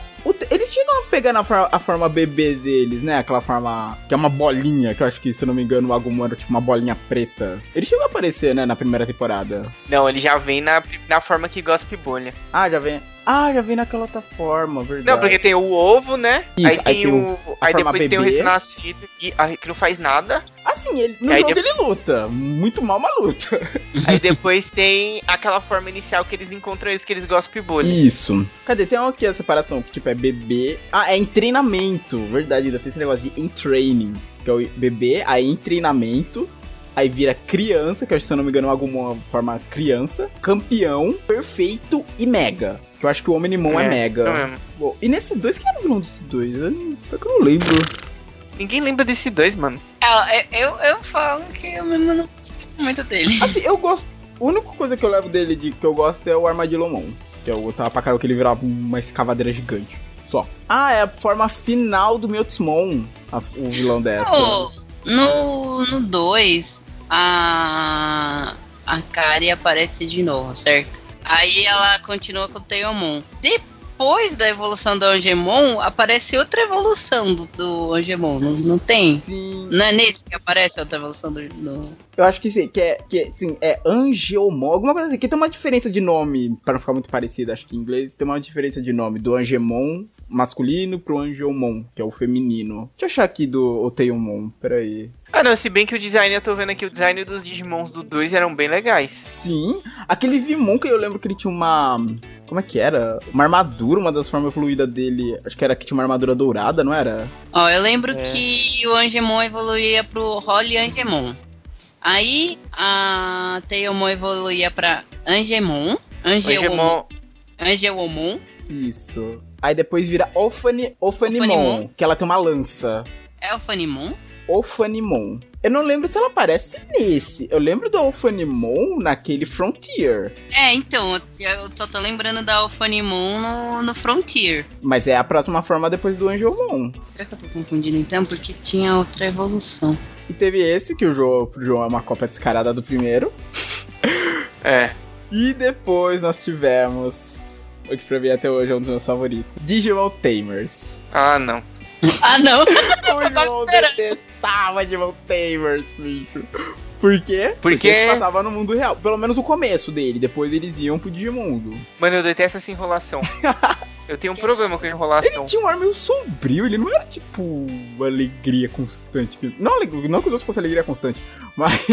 Eles chegam a pegar na a forma bebê deles, né? Aquela forma. Que é uma bolinha, que eu acho que, se eu não me engano, o Agumon era tipo uma bolinha preta. Ele chegou a aparecer, né, na primeira temporada. Não, ele já vem na, na forma que gospe bolha. Ah, já vem. Ah, já vem naquela outra forma, verdade. Não, porque tem o ovo, né? Isso, aí tem, o. a Aí forma depois tem o bebê. recém-nascido que, que não faz nada. Assim, ele, no Aí jogo depois- ele luta. Muito mal, mas luta. Aí depois tem aquela forma inicial que eles encontram eles que eles gostam bullying. Isso. Cadê? Tem aqui a separação, que tipo é bebê. Ah, é em treinamento. Verdade, ainda tem esse negócio de em training. Que é o bebê, aí em treinamento. Aí vira criança, que eu acho que se eu não me engano alguma forma criança. Campeão, perfeito e mega. Que eu acho que o Omnimon é, É, mega. Mesmo. Bom, e nesse dois, quem era o vilão desse dois? Eu não, é que eu não lembro. Ninguém lembra desse dois, mano. É, eu, eu falo que eu mesmo não gosto muito dele. Assim, eu gosto. A única coisa que eu levo dele de, que eu gosto é o Armadillomon. Que eu gostava pra caramba que ele virava uma escavadeira gigante. Só. Ah, é a forma final do Mewtwo a o vilão dessa. No- No 2, a. A Kari aparece de novo, certo? Aí ela continua com o Teomon. Depois da evolução do Angemon, aparece outra evolução do, do Angemon, não, não tem? Sim. Não é nesse que aparece a outra evolução do. do- Eu acho que sim, que é, que sim, é Angeomon, alguma coisa assim. Que tem uma diferença de nome, pra não ficar muito parecido, acho que em inglês tem uma diferença de nome do Angemon masculino pro Angeomon, que é o feminino. Deixa eu achar aqui do Oteomon, peraí. Ah, não, se bem que o design, eu tô vendo aqui, o design dos Digimons do 2 eram bem legais. Sim, aquele Vimon que eu lembro que ele tinha uma. Como é que era? Uma armadura, uma das formas fluídas dele. Acho que era que tinha uma armadura dourada, não era? Ó, eu lembro É. que o Angemon evoluía pro Holy Angemon. Aí a Teomon evoluía pra Angemon. Angemon. Angeomon. Isso. Aí depois vira Ofani, Ofanimon, Ofanimon. que ela tem uma lança. É o Ofanimon. Eu não lembro se ela aparece nesse. Eu lembro do Ofanimon naquele Frontier. É, então, eu só tô lembrando da Alphanimon no, no Frontier. Mas é a próxima forma depois do Angelmon. Será que eu tô confundindo então? Porque tinha outra evolução. E teve esse, que o João, o João é uma cópia descarada do primeiro. É. E depois nós tivemos. O que pra mim até hoje é um dos meus favoritos. Digimon Tamers. Ah, não. Ah, não! O João detestava Digimon Tamers, bicho. Por quê? Porque- eles passavam no mundo real. Pelo menos o começo dele. Depois eles iam pro Digimundo. Mano, eu detesto essa enrolação. eu tenho um problema com a enrolação. Ele tinha um ar meio sombrio. Ele não era tipo alegria constante. Não, não que os outros fossem alegria constante. Mas.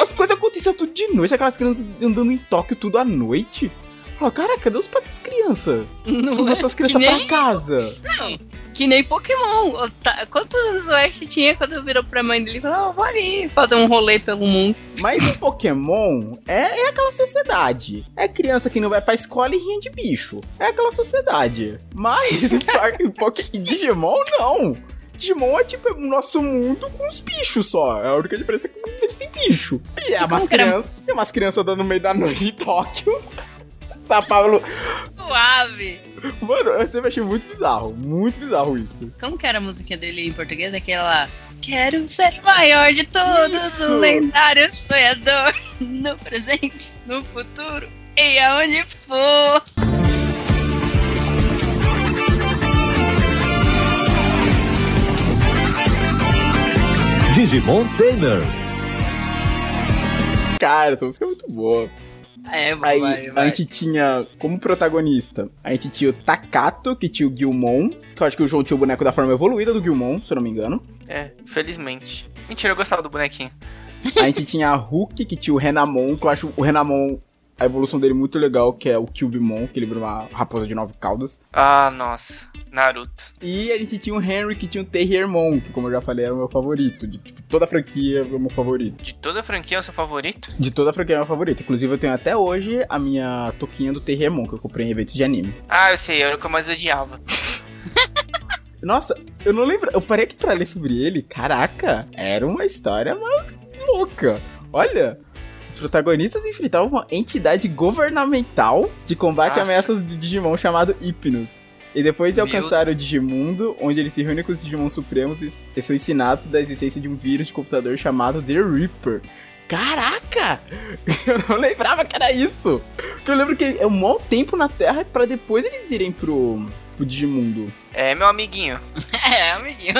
As coisas aconteciam tudo de noite. Aquelas crianças andando em Tóquio tudo à noite. Fala, cara, cadê os pais das crianças? Não é suas que crianças nem, pra casa. não, que nem Pokémon. O ta- Quantos anos o Ash tinha quando virou pra mãe dele e falou: oh, vou ali fazer um rolê pelo mundo? Mas em Pokémon é, é aquela sociedade. É criança que não vai pra escola e rinha de bicho. É aquela sociedade. Mas em, Par- em Poké- em Digimon, não. Digimon é tipo o nosso mundo com os bichos só. É a única diferença é que eles têm bicho. E é umas crianças. E umas crianças andando no meio da noite em Tóquio. Sapalo. Suave! Mano, eu sempre achei muito bizarro. Muito bizarro isso. Como que era a música dele em português? Aquela. Quero ser o maior de todos, Isso. um lendário sonhador, no presente, no futuro e aonde for. Digimon Tamers. Cara, essa música é muito boa. É, Aí vai, a vai. gente tinha como protagonista, a gente tinha o Takato, que tinha o Gilmon, que eu acho que o João tinha o boneco da forma evoluída do Gilmon, se eu não me engano. É, felizmente. Mentira, eu gostava do bonequinho. A gente tinha a Hulk, que tinha o Renamon, que eu acho o Renamon, a evolução dele muito legal, que é o Cubemon, que ele vira uma raposa de nove caudas. Ah, nossa. Naruto. E a gente tinha o Henry, que tinha o Terriermon, que como eu já falei era o meu favorito. De tipo, toda a franquia é o meu favorito. De toda a franquia é o seu favorito? De toda a franquia é o meu favorito. Inclusive eu tenho até hoje a minha toquinha do Terriermon, que eu comprei em eventos de anime. Ah, eu sei, era o que eu mais odiava. Nossa, eu não lembro. Eu parei aqui pra ler sobre ele. Caraca, era uma história mal- louca. Olha, os protagonistas enfrentavam uma entidade governamental de combate a Nossa. ameaças de Digimon chamado Hypnos. E depois de Meu- alcançar o Digimundo, onde ele se reúne com os Digimon Supremos, eles eles são ensinados da existência de um vírus de computador chamado The Reaper. Caraca! Eu não lembrava que era isso! Porque eu lembro que é um mau tempo na Terra pra depois eles irem pro, pro Digimundo. É, meu amiguinho. É, amiguinho.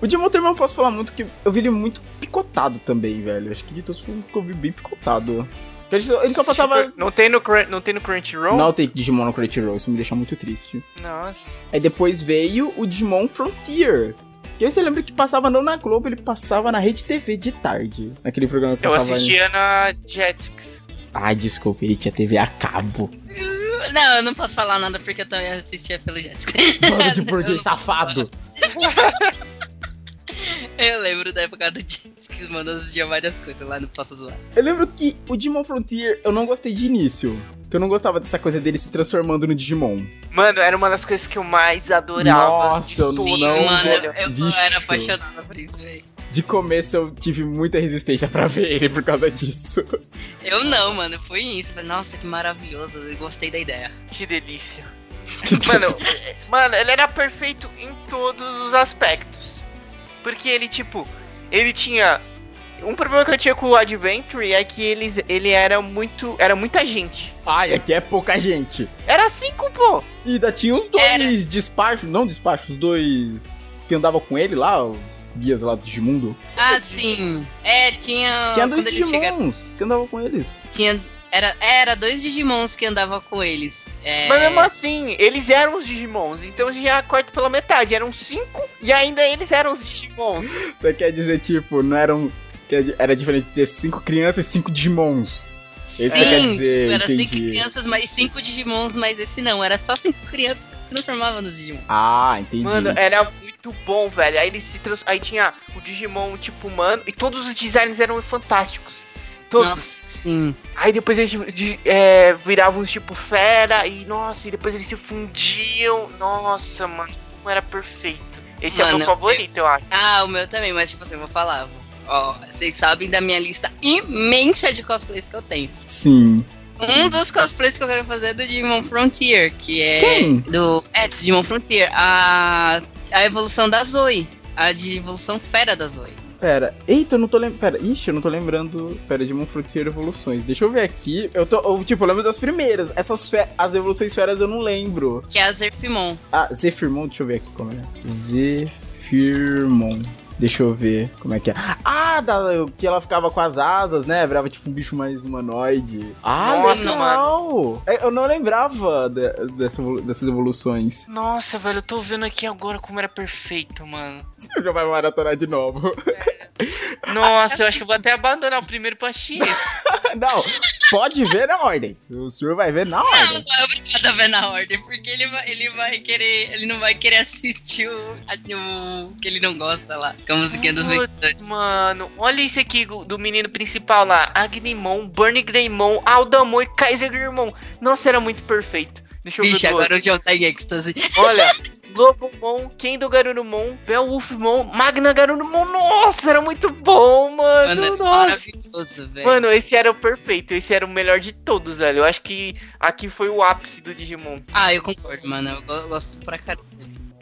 O Digimon Turbo eu não posso falar muito, que eu vi ele muito picotado também, velho. Acho que de todos foi um que eu vi bem picotado. Porque Ele só, ele só passava. Não tem no, não tem no Crunchyroll? Não tem Digimon no Crunchyroll, isso me deixa muito triste. Nossa. Aí depois veio o Digimon Frontier. E aí você lembra que passava não na Globo, ele passava na Rede TV de tarde. Naquele programa que Eu passava. assistia na Jetix. Ai, desculpa, ele tinha TV a cabo. Não, eu não posso falar nada porque eu também assistia pelo Jetix. Bando de Eu burguês não- safado. Eu lembro da época do Jetix, mano, eu assistia várias coisas lá, não posso zoar. Eu lembro que o Digimon Frontier eu não gostei de início. Que eu não gostava dessa coisa dele se transformando no Digimon. Mano, era uma das coisas que eu mais adorava. Nossa, eu tudo, Sim, não, mano, eu, eu bicho. era apaixonada por isso, velho. De começo eu tive muita resistência pra ver ele por causa disso. Eu não, mano, foi isso. Nossa, que maravilhoso, eu gostei da ideia. Que delícia. Mano, mano, ele era perfeito em todos os aspectos. Porque ele, tipo, ele tinha. Um problema que eu tinha com o Adventure é que eles, ele era muito. Era muita gente. Ai, aqui é pouca gente. Era cinco, pô! E ainda tinha os dois despachos, não despachos, os dois que andavam com ele lá, os guias lá do Digimundo. Ah, sim. É, tinha. tinha dois eles chegaram, Digimons que andavam com eles. tinha. Era, era dois Digimons que andavam com eles. É, Mas mesmo assim, eles eram os Digimons. Então já corta pela metade. Eram cinco e ainda eles eram os Digimons. Você quer dizer, tipo, não eram. que Era diferente de ter cinco crianças e cinco Digimons. Sim, você quer dizer, tipo, era cinco entendi. crianças, mais cinco Digimons, mas esse não, era só cinco crianças que se transformavam nos Digimon. Ah, entendi. Mano, era muito bom, velho. Aí eles se trans... Aí tinha o Digimon tipo humano e todos os designs eram fantásticos. Todos. Nossa, sim. Aí depois eles de- é, viravam tipo fera e nossa, e depois eles se fundiam. Nossa, mano, como era perfeito. Esse é o Mano, meu favorito, eu acho. Ah, o meu também, mas tipo assim, eu vou falar. Ó, vocês sabem da minha lista imensa de cosplays que eu tenho. Sim. Um dos cosplays que eu quero fazer é do Digimon Frontier, que é Quem? do. É, do Digimon Frontier. A, a evolução da Zoe. A de evolução fera da Zoe. Pera, eita, eu não tô lembrando. Pera, ixi, eu não tô lembrando. Pera, Digimon Frontier Evoluções. Deixa eu ver aqui. Eu tô. eu, tipo, eu lembro das primeiras. Essas fe... As evoluções feras eu não lembro. Que é a Zerfimon. Ah, Zephyrmon, deixa eu ver aqui como é. Zephyrmon. Deixa eu ver como é que é. Ah, da, que ela ficava com as asas, né? Virava tipo um bicho mais humanoide. Ah, Nossa, legal! É, Eu não lembrava de- dessa dessas evoluções. Nossa, velho, eu tô vendo aqui agora como era perfeito, mano. Já vai maratonar de novo. Nossa, eu acho que eu vou até abandonar o primeiro pra esse. não, pode ver na ordem. O senhor vai ver na Não, ordem. não é obrigado a ver na ordem, porque ele vai, ele vai querer. Ele não vai querer assistir o, o que ele não gosta lá. Com a musiquinha dos Venturantes. Mano, olha esse aqui do menino principal lá. Agnimon, Burnie Greymon, Aldamon e Kaiser Greymon. Nossa, era muito perfeito. Deixa eu Vixe, ver agora outro. o John tá em êxtase. Olha, Lobomon, Kendo Garurumon, Beowulfmon, Magna Garurumon. Nossa, era muito bom, mano. Mano, é nossa. maravilhoso, velho. Mano, esse era o perfeito, esse era o melhor de todos, velho. Eu acho que aqui foi o ápice do Digimon. Ah, eu concordo, mano. Eu go- gosto pra caralho.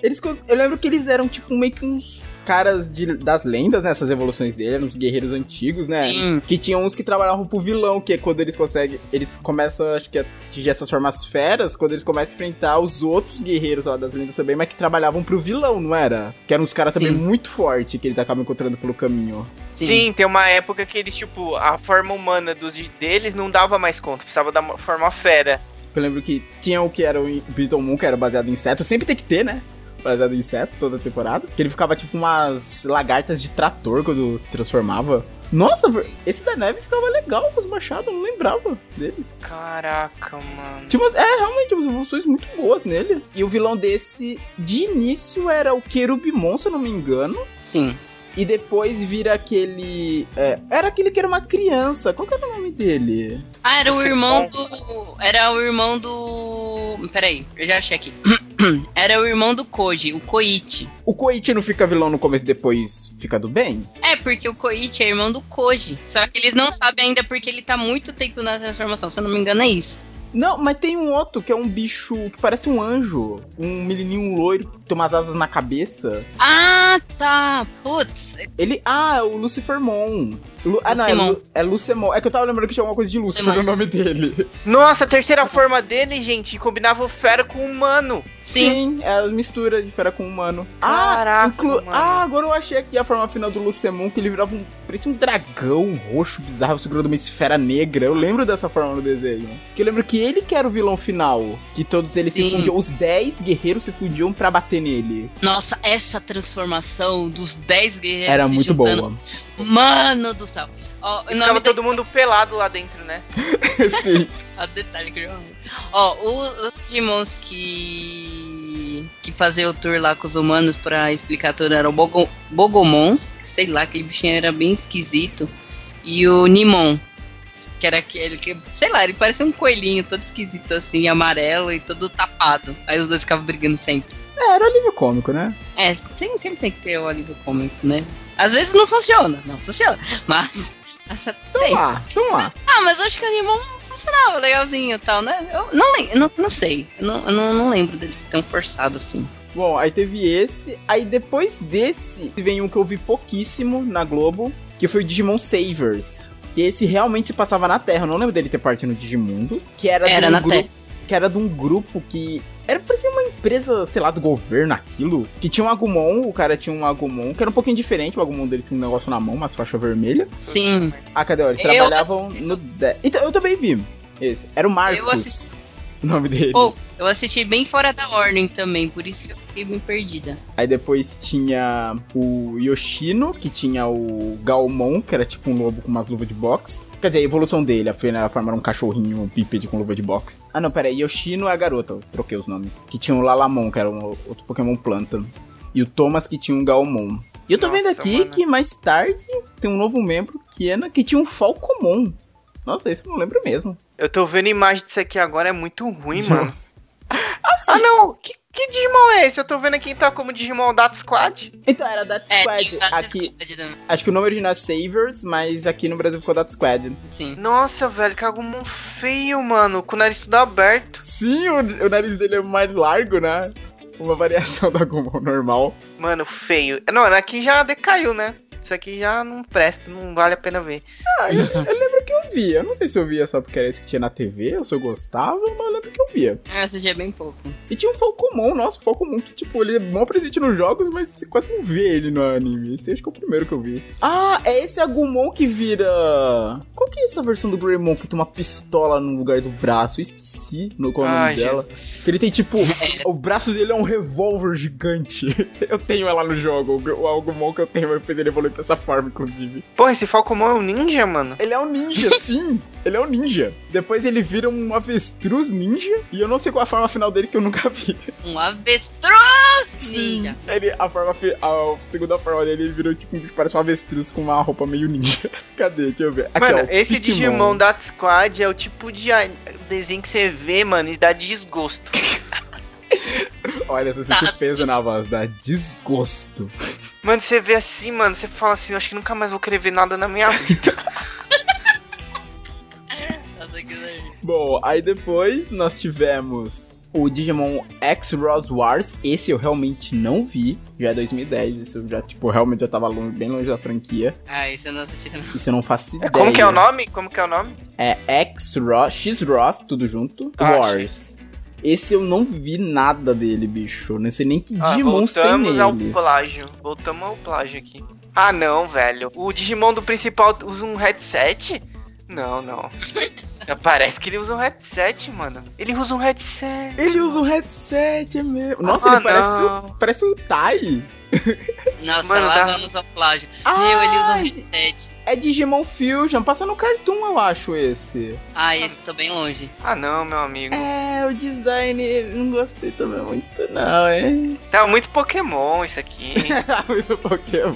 Eles, eu lembro que eles eram tipo meio que uns caras de- das lendas, né? Essas evoluções dele, eram uns guerreiros antigos, né? Sim. Que tinham uns que trabalhavam pro vilão, que é quando eles conseguem. Eles começam, acho que, a atingir essas formas feras, quando eles começam a enfrentar os outros guerreiros lá das lendas também, mas que trabalhavam pro vilão, não era? Que eram uns caras também muito fortes que eles acabam encontrando pelo caminho. Sim. Sim. tem uma época que eles, tipo, a forma humana dos, deles não dava mais conta, precisava da forma fera. Eu lembro que tinha o que era o Beetle Moon, que era baseado em inseto. Sempre tem que ter, né? Baseado em inseto, toda temporada. Que ele ficava tipo umas lagartas de trator quando se transformava. Nossa, esse da neve ficava legal com os machados, eu não lembrava dele. Caraca, mano. Tinha uma- é, realmente, umas evoluções muito boas nele. E o vilão desse, de início, era o Querubimon, se eu não me engano. Sim. E depois vira aquele. é, era aquele que era uma criança. Qual que era o nome dele? Ah, era o irmão do. Era o irmão do. Peraí, eu já achei aqui. Era o irmão do Koji, o Koichi. O Koichi não fica vilão no começo e depois fica do bem? É, porque o Koichi é irmão do Koji. Só que eles não sabem ainda porque ele tá muito tempo na transformação. Se eu não me engano, é isso. Não, mas tem um outro que é um bicho que parece um anjo. Um menininho loiro que tem umas asas na cabeça. Ah, tá. Putz. Ele. Ah, é o Lucifermon. Lu, ah, não, é, Lucemon. Lu, é Lucemon. É que eu tava lembrando que tinha alguma coisa de Lucifer Lucemon. no nome dele. Nossa, a terceira forma dele, gente, combinava o fera com o humano. Sim. é a mistura de fera com humano. Caraca, inclu- mano. ah, agora eu achei aqui a forma final do Lucemon, que ele virava um parecia um dragão roxo bizarro segurando uma esfera negra. Eu lembro dessa forma no desenho. Que eu lembro que ele que era o vilão final. Que todos eles se Sim. fundiam. Os 10 guerreiros se fundiam pra bater nele. Nossa, essa transformação dos 10 guerreiros Era se muito juntando. boa. Mano do céu. Ó, o Ficava nome todo da- mundo pelado lá dentro, né? Sim. A detalhe que eu amo. Ó, o- os Digimons que. que faziam o tour lá com os humanos pra explicar tudo era o Bogo, Bogomon, sei lá, aquele bichinho era bem esquisito. E o Nimon, que era aquele que, sei lá, ele parecia um coelhinho todo esquisito assim, amarelo e todo tapado. Aí os dois ficavam brigando sempre. É, era alívio cômico, né? É, tem- sempre tem que ter o alívio cômico, né? Às vezes não funciona, não funciona, mas. Então tem. lá, então lá. Ah, mas eu acho que o Animal funcionava legalzinho e tal, né? Eu não, não, não sei. Eu não, eu não, não lembro dele ser tão forçado assim. Bom, aí teve esse. Aí depois desse, vem um que eu vi pouquíssimo na Globo, que foi o Digimon Savers. Que esse realmente se passava na Terra. Eu não lembro dele ter parte no Digimundo. Que era, Era na grupo, Terra. Que era de um grupo que. Era parecia uma empresa, sei lá, do governo, aquilo. Que tinha um Agumon, o cara tinha um Agumon, que era um pouquinho diferente. O Agumon dele tinha um negócio na mão, umas faixas vermelhas. Sim. Ah, cadê? Eles Eu trabalhavam no. de- Então, eu também vi. Esse. Era o Marcos. assisti- O nome dele. Pô, eu assisti bem fora da ordem também, por isso que eu fiquei bem perdida. Aí depois tinha o Yoshino, que tinha o Galmon, que era tipo um lobo com umas luvas de boxe. Quer dizer, a evolução dele, a primeira forma era um cachorrinho bípede com luva de boxe. Ah não, pera aí, Yoshino é a garota, eu troquei os nomes. Que tinha o Lalamon, que era um outro Pokémon planta. E o Thomas, que tinha um Galmon. E eu tô Nossa, vendo aqui mano. que mais tarde tem um novo membro, Kiena, que tinha um Falcomon. Nossa, isso eu não lembro mesmo. Eu tô vendo imagem disso aqui agora, é muito ruim, mano. Nossa. Ah, não! Que, que Digimon é esse? Eu tô vendo aqui tá como Digimon Data Squad. Então, era That É, Squad. Data aqui, Squad também. acho que o nome original é Savers, mas aqui no Brasil ficou That Squad. Sim. Nossa, velho, que Agumon feio, mano. Com o nariz tudo aberto. Sim, o, o nariz dele é mais largo, né? Uma variação do Agumon normal. Mano, feio. Não, aqui já decaiu, né? Isso aqui já não presta, não vale a pena ver. Ah, eu, eu lembro que eu via. Eu não sei se eu via só porque era isso que tinha na TV ou se eu gostava, mas eu lembro que eu via. Eu assisti bem pouco. E tinha um Falcomon, nossa, o Falcomon que, tipo, ele é mó presente nos jogos, mas você quase não vê ele no anime. Esse acho que é o primeiro que eu vi. Ah, é esse Agumon que vira. Qual que é essa versão do Greymon que tem uma pistola no lugar do braço? Eu esqueci no qual é o nome Ai, dela. Jesus. Que ele tem tipo. o braço dele é um revólver gigante. Eu tenho ela no jogo. O o Agumon que eu tenho fez ele evoluir dessa forma, inclusive. Porra, esse Falcomon é um ninja, mano. Ele é um ninja, sim. Ele é um ninja. Depois ele vira um avestruz ninja. E eu não sei qual a forma final dele que eu nunca vi. Um avestruz ninja. Ele, a forma fi- a segunda forma dele, ele virou tipo um que parece um avestruz com uma roupa meio ninja. Cadê? Deixa eu ver. Aqui, Mano, ó, esse Pikmon. Digimon Data Squad é o tipo de desenho que você vê, mano, e dá desgosto. Olha, você Tá, sente peso na voz, dá desgosto. Mano, você vê assim, mano, você fala assim, eu acho que nunca mais vou querer ver nada na minha vida. Bom, aí depois nós tivemos o Digimon X Rose Wars. Esse eu realmente não vi. Já é 2010. Isso eu já, tipo, realmente já tava longe- bem longe da franquia. Ah, isso eu não assisti também. Isso eu não faço ideia. Como que é o nome? Como que é o nome? É X Ross, X Ross, tudo junto. Ah, Wars. Esse eu não vi nada dele, bicho. Eu Não sei nem que Ah, Digimons tem voltamos ao plágio. Voltamos ao plágio aqui. Ah, não, velho. O Digimon do principal usa um headset? Não, não. Parece que ele usa um headset, mano. Ele usa um headset. Ele usa um headset, é mesmo. Nossa, Ah, ele parece o, parece o Tai. Nossa, Mano, lá dá- vamos ao plágio. Ah, Meu, ele usa um headset. É Digimon Fusion. Passa no Cartoon, eu acho, esse. Ah, esse tô bem longe. Ah, não, meu amigo. É, o design não gostei também muito, não, hein? Tá muito Pokémon isso aqui. Muito Pokémon.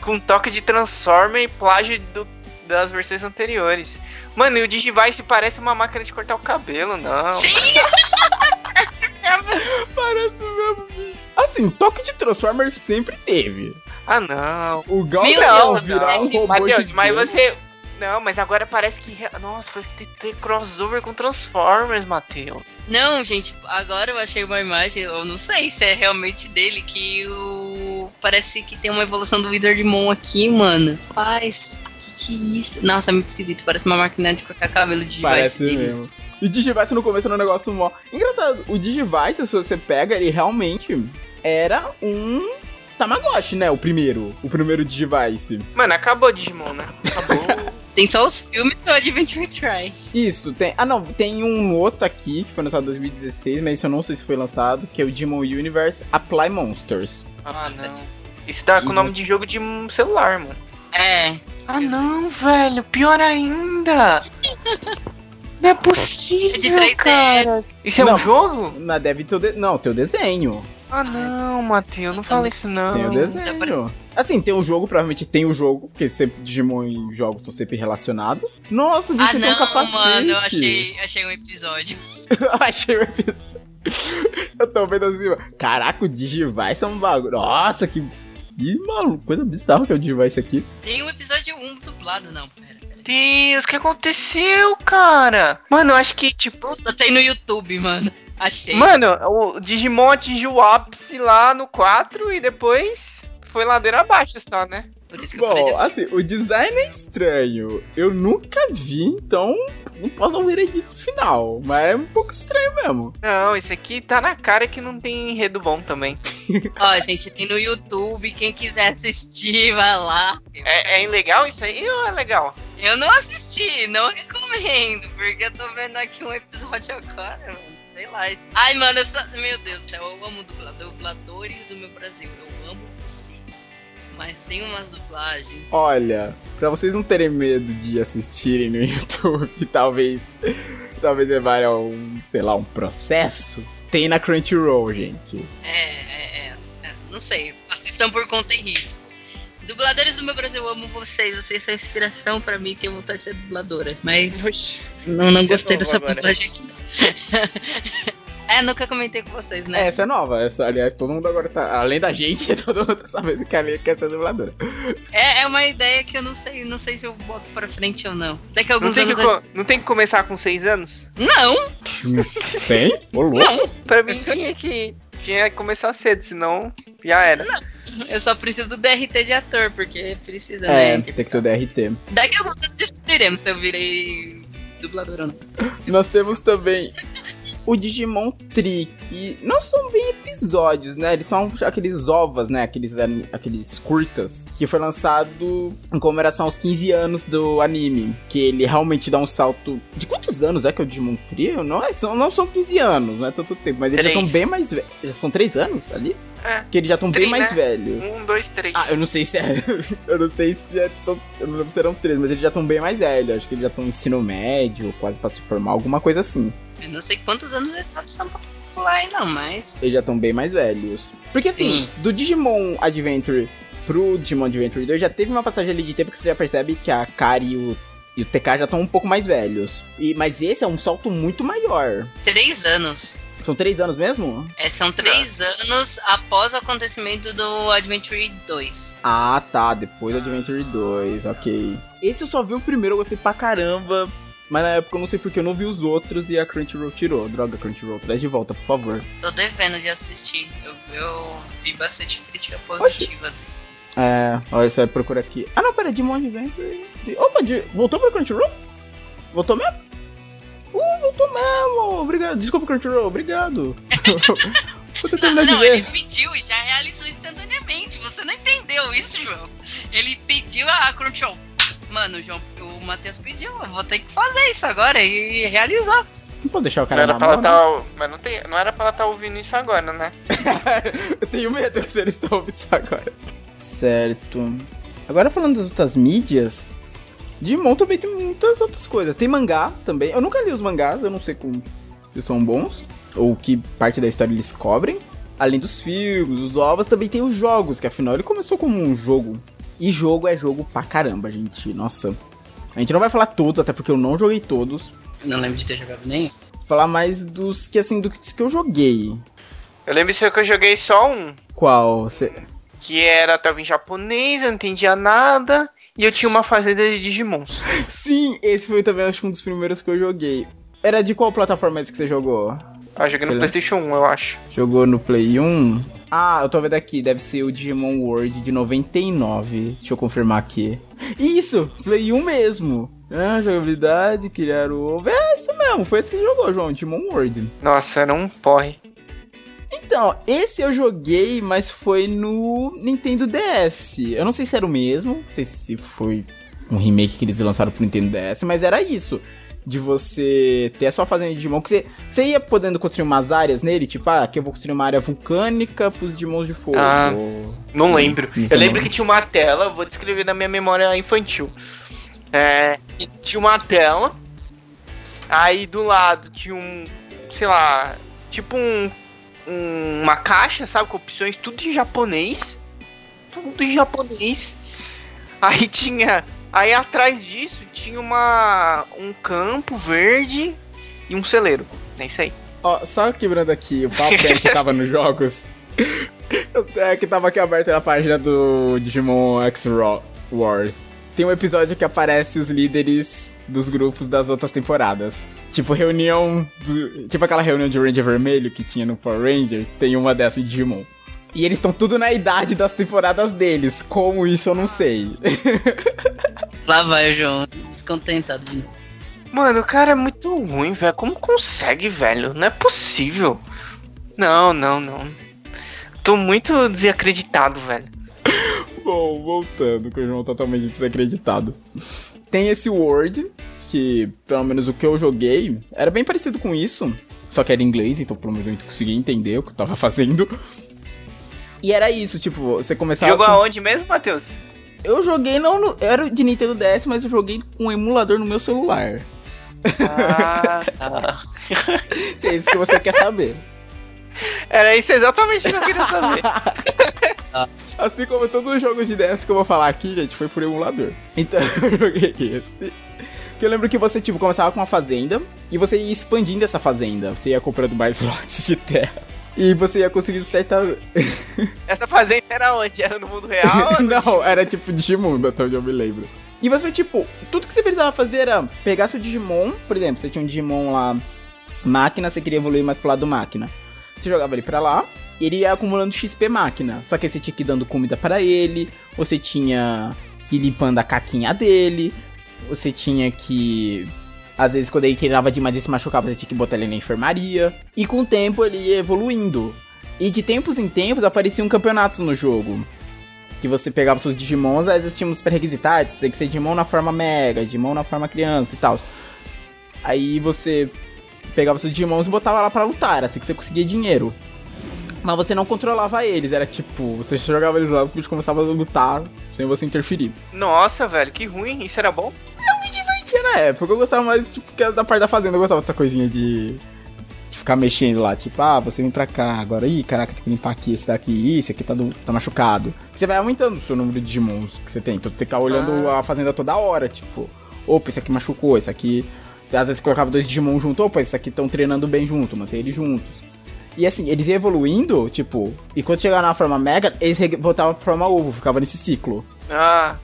com toque de Transformer e plágio do- das versões anteriores. Mano, e o Digivice parece uma máquina de cortar o cabelo, não. Sim! Parece mesmo, bicho. Assim, toque de Transformer sempre teve. Ah, não. O Gal Meu não, Deus, virar um esse- robô Matheus, mas gigante. você. Não, mas agora parece que. Nossa, parece que tem, tem crossover com Transformers, Matheus. Não, gente, agora eu achei uma imagem, eu não sei se é realmente dele, que o. Parece que tem uma evolução do Wizardmon aqui, mano. Paz, que que é isso? Nossa, é muito esquisito, parece uma máquina de cortar cabelo de Parece device dele. E o Digivice no começo era um negócio mó. Engraçado, o Digivice, se você pega, ele realmente era um Tamagotchi, né? O primeiro. O primeiro Digivice. Mano, acabou Digimon, né? Acabou. Tem só os filmes do Adventure Try. Isso, tem. Ah, não, tem um outro aqui que foi lançado em 2016, mas isso eu não sei se foi lançado, que é o Digimon Universe Apply Monsters. ah, não. Isso dá com o nome de jogo de um celular, mano. É. Ah, não, velho. Pior ainda. Não é possível, É de 3DS. cara. Isso é Não. um jogo? Na deve ter o de... Não, tem o desenho. Ah, não, Matheus. Não fala isso, não. Tem o tá desenho. parecendo. Assim, tem o jogo, provavelmente tem o jogo, porque sempre Digimon e jogos estão sempre relacionados. Nossa, o bicho Ah, tem um não, capacete. mano, eu achei, achei um episódio. Eu achei o episódio. Eu tô vendo assim. Caraca, o Digivice é um bagulho. Nossa, que. Que maluco, coisa bizarra que é o Digivice aqui. Tem um episódio 1 dublado, não, pera. Deus, o que aconteceu, cara? Mano, eu acho que, tipo. Puta, tem no YouTube, mano. Achei. Mano, o Digimon atingiu o ápice lá no 4 e depois foi ladeira abaixo só, né? Por isso que eu Bom, assistir. assim, o design é estranho. Eu nunca vi, então não posso dar um veredito final. Mas é um pouco estranho mesmo. Não, esse aqui tá na cara que não tem enredo bom também. Ó, gente, tem no YouTube. Quem quiser assistir, vai lá. É, é ilegal isso aí ou é legal? Eu não assisti, não recomendo, porque eu tô vendo aqui um episódio agora, mano. Sei lá. Ai, mano, eu só- meu Deus do céu, eu amo dublador, dubladores do meu Brasil. Eu amo vocês. Mas tem umas dublagens. Olha, pra vocês não terem medo de assistirem no YouTube e talvez. Talvez levarem a um, sei lá, um processo. Tem na Crunchyroll, gente. É, é, é, é, Não sei. Assistam por conta e risco. Dubladores do meu Brasil, eu amo vocês. Vocês são inspiração pra mim. Tenho vontade de ser dubladora. Mas Oxi. não, não gostei dessa dublagem aqui. é, nunca comentei com vocês, né? Essa é nova. Essa, aliás, todo mundo agora tá. Além da gente, todo mundo tá sabendo que a Lia quer ser dubladora. É, é uma ideia que eu não sei, não sei se eu boto pra frente ou não. Daqui a Não alguns tem, que, anos. co- não tem que começar com 6 anos? Não, Tem? Ô, louco. Pra mim tinha que, tinha que começar cedo, senão já era. eu só preciso do DRT de ator, porque precisa, É, né? tem que ter o DRT. Daqui a alguns anos descobriremos se eu virei dublador ou não. Nós temos também o Digimon Trick. Não são bem episódios, né? Eles são aqueles ovas, né? Aqueles, aqueles curtas. Que foi lançado em comemoração aos 15 anos do anime. Que ele realmente dá um salto. De quantos anos é que é o Digimon Trio? Não, é, são, não são 15 anos, não é tanto tempo. Mas eles já estão bem mais velhos. Já são 3 anos ali? É. Que eles já estão bem Tri, mais né? velhos. Um, dois, três. Ah, eu não sei se é. eu não sei se é. São, eu não lembro se eram três, mas eles já estão bem mais velhos. Acho que eles já estão no ensino médio, quase pra se formar, alguma coisa assim. Eu não sei quantos anos eles são pra pular aí, não, mas. Eles já estão bem mais velhos. Porque assim, Sim. do Digimon Adventure pro Digimon Adventure 2 já teve uma passagem ali de tempo que você já percebe que a Kari e o, e o TK já estão um pouco mais velhos. E, mas esse é um salto muito maior. Três anos. São três anos mesmo? É, são três anos após o acontecimento do Adventure 2. Ah, tá. Depois do Adventure 2, ok. Esse eu só vi o primeiro, eu gostei pra caramba. Mas na época eu não sei porque eu não vi os outros e a Crunchyroll tirou. Droga, Crunchyroll, traz de volta, por favor. Tô devendo de assistir. Eu, eu vi bastante crítica positiva. É, olha, você vai procurar aqui. Ah, não, pera, Digimon Adventure. Opa, de- voltou pra Crunchyroll? Voltou mesmo? Uh, voltou mesmo! Obrigado. Desculpa, Crunchyroll, obrigado. Vou ter Não, de não, ele ver. pediu e já realizou instantaneamente. Você não entendeu isso, João? Ele pediu a Crunchyroll. Mano, o, João, o Matheus pediu. Eu vou ter que fazer isso agora e realizar. Não posso deixar o Não cara era na pra mão, ela né? tá, mas não, tem, não era pra ela estar ouvindo isso agora, né? Eu tenho medo que eles estão ouvindo isso agora. Certo. Agora falando das outras mídias, Digimon também tem muitas outras coisas. Tem mangá também. Eu nunca li os mangás, eu não sei como eles são bons. Ou que parte da história eles cobrem. Além dos filmes, os ovos, também tem os jogos, que afinal ele começou como um jogo. E jogo é jogo pra caramba, gente. Nossa. A gente não vai falar todos, até porque eu não joguei todos. Eu não lembro de ter jogado nenhum. Vou falar mais dos que assim, dos que eu joguei. Eu lembro isso que eu joguei só um. Qual? Você. Que era, tava em japonês, eu não entendia nada. E eu tinha uma fazenda de Digimons. Sim, esse foi também acho que um dos primeiros que eu joguei. Era de qual plataforma esse que você jogou? Ah, eu joguei no Sei lá. Playstation 1, eu acho. Jogou no Play 1? Ah, eu tô vendo aqui, deve ser o Digimon World de 99. Deixa eu confirmar aqui. Isso, Play 1 mesmo. Ah, jogabilidade, criar o ovo. É isso mesmo, foi esse que jogou, João, Digimon World. Nossa, era um porre. Então, esse eu joguei, mas foi no Nintendo DS. Eu não sei se era o mesmo, não sei se foi um remake que eles lançaram pro Nintendo DS, mas era isso. De você ter a sua fazenda de Digimon, que você, você ia podendo construir umas áreas nele, tipo, ah, aqui eu vou construir uma área vulcânica pros Digimons de fogo. Ah, não Sim, lembro. Eu não. lembro que tinha uma tela, vou descrever na minha memória infantil. É, tinha uma tela, aí do lado tinha um, sei lá, tipo um, um- uma caixa, sabe, com opções, tudo em japonês. Tudo em japonês. Aí tinha, aí atrás disso tinha uma um campo verde e um celeiro. É isso aí. Ó, só quebrando aqui o papo que a gente tava nos jogos. É que tava aqui aberto na página do Digimon X Wars. Tem um episódio que aparece os líderes dos grupos das outras temporadas. Tipo, reunião. do- tipo aquela reunião de Ranger Vermelho que tinha no Power Rangers. Tem uma dessa em Digimon. E eles estão tudo na idade das temporadas deles. Como isso eu não sei. Lá vai o João, descontentado. Mano, o cara é muito ruim, velho. Como consegue, velho? Não é possível. Não, não, não. Tô muito desacreditado, velho. Bom, voltando, que o João totalmente desacreditado. Tem esse Word, que pelo menos o que eu joguei era bem parecido com isso, só que era em inglês, então pelo menos eu consegui entender o que eu tava fazendo. E era isso, tipo, você começava. Jogou com- aonde mesmo, Matheus? Eu joguei não no. Era de Nintendo DS, mas eu joguei com um emulador no meu celular. Ah, tá. Se é isso que você quer saber. Era isso exatamente que eu queria saber. Assim como todos os jogos de DS que eu vou falar aqui, gente, foi por emulador. Então eu joguei esse. Que eu lembro que você, tipo, começava com uma fazenda e você ia expandindo essa fazenda. Você ia comprando mais lotes de terra. E você ia conseguindo certa. Essa fazenda era onde? Era no mundo real? Não, era tipo Digimundo, até onde eu me lembro. E você, tipo, tudo que você precisava fazer era pegar seu Digimon, por exemplo, você tinha um Digimon lá, máquina, você queria evoluir mais pro lado máquina. Você jogava ele pra lá, e ele ia acumulando XP máquina. Só que você tinha que ir dando comida para ele, você tinha que ir limpando a caquinha dele, você tinha que. Às vezes, quando ele treinava demais e se machucava, você tinha que botar ele na enfermaria. E com o tempo ele ia evoluindo. E de tempos em tempos apareciam campeonatos no jogo que você pegava seus Digimons, às vezes tinha uns pré-requisitos, tem que ser Digimon na forma Mega, Digimon na forma criança e tal. Aí você pegava seus Digimons e botava lá pra lutar, assim que você conseguia dinheiro. Mas você não controlava eles, era tipo, você jogava eles lá, os bichos começavam a lutar sem você interferir. Nossa, velho, que ruim. Isso era bom? Divertia na época, eu gostava mais, tipo, da parte da fazenda, eu gostava dessa coisinha de, de ficar mexendo lá, tipo, ah, você vem pra cá, agora, ih, caraca, tem que limpar aqui, esse daqui, ih, esse aqui tá, do- tá machucado. Você vai aumentando o seu número de Digimons que você tem, então você ficar olhando a fazenda toda hora, tipo, opa, esse aqui machucou, esse aqui... Às vezes colocava dois Digimon junto, opa, esses aqui estão treinando bem junto, manter eles juntos. E assim, eles iam evoluindo, tipo, e quando chegava na forma Mega, eles voltavam pra forma ovo, ficava nesse ciclo. Ah,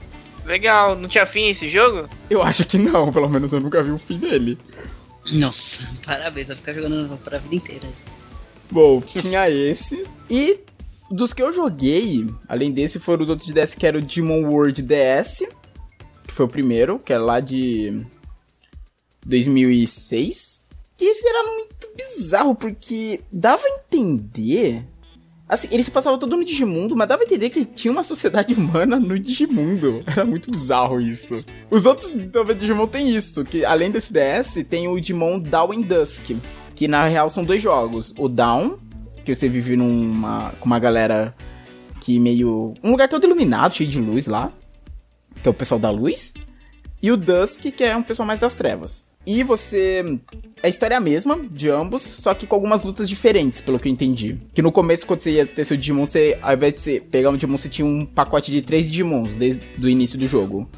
legal. Não tinha fim esse jogo? Eu acho que não, pelo menos eu nunca vi o fim dele. Nossa, parabéns, vai ficar jogando pra vida inteira. Bom, tinha esse. E dos que eu joguei, além desse, foram os outros de DS, que era o Demon World DS, que foi o primeiro, que é lá de 2006. E esse era muito bizarro, porque dava a entender... Assim, ele se passava todo no Digimundo, mas dava a entender que tinha uma sociedade humana no Digimundo. Era muito bizarro isso. Os outros também Digimon tem isso, que além desse DS, tem o Digimon and Dusk, que na real são dois jogos. O Down, que você vive numa com uma galera que meio um lugar todo iluminado, cheio de luz lá, que é o pessoal da luz, e o Dusk, que é um pessoal mais das trevas. E você a história é a mesma de ambos, só que com algumas lutas diferentes, pelo que eu entendi. Que no começo, quando você ia ter seu Digimon, você, ao invés de você pegar um Digimon, você tinha um pacote de três Digimons desde o início do jogo.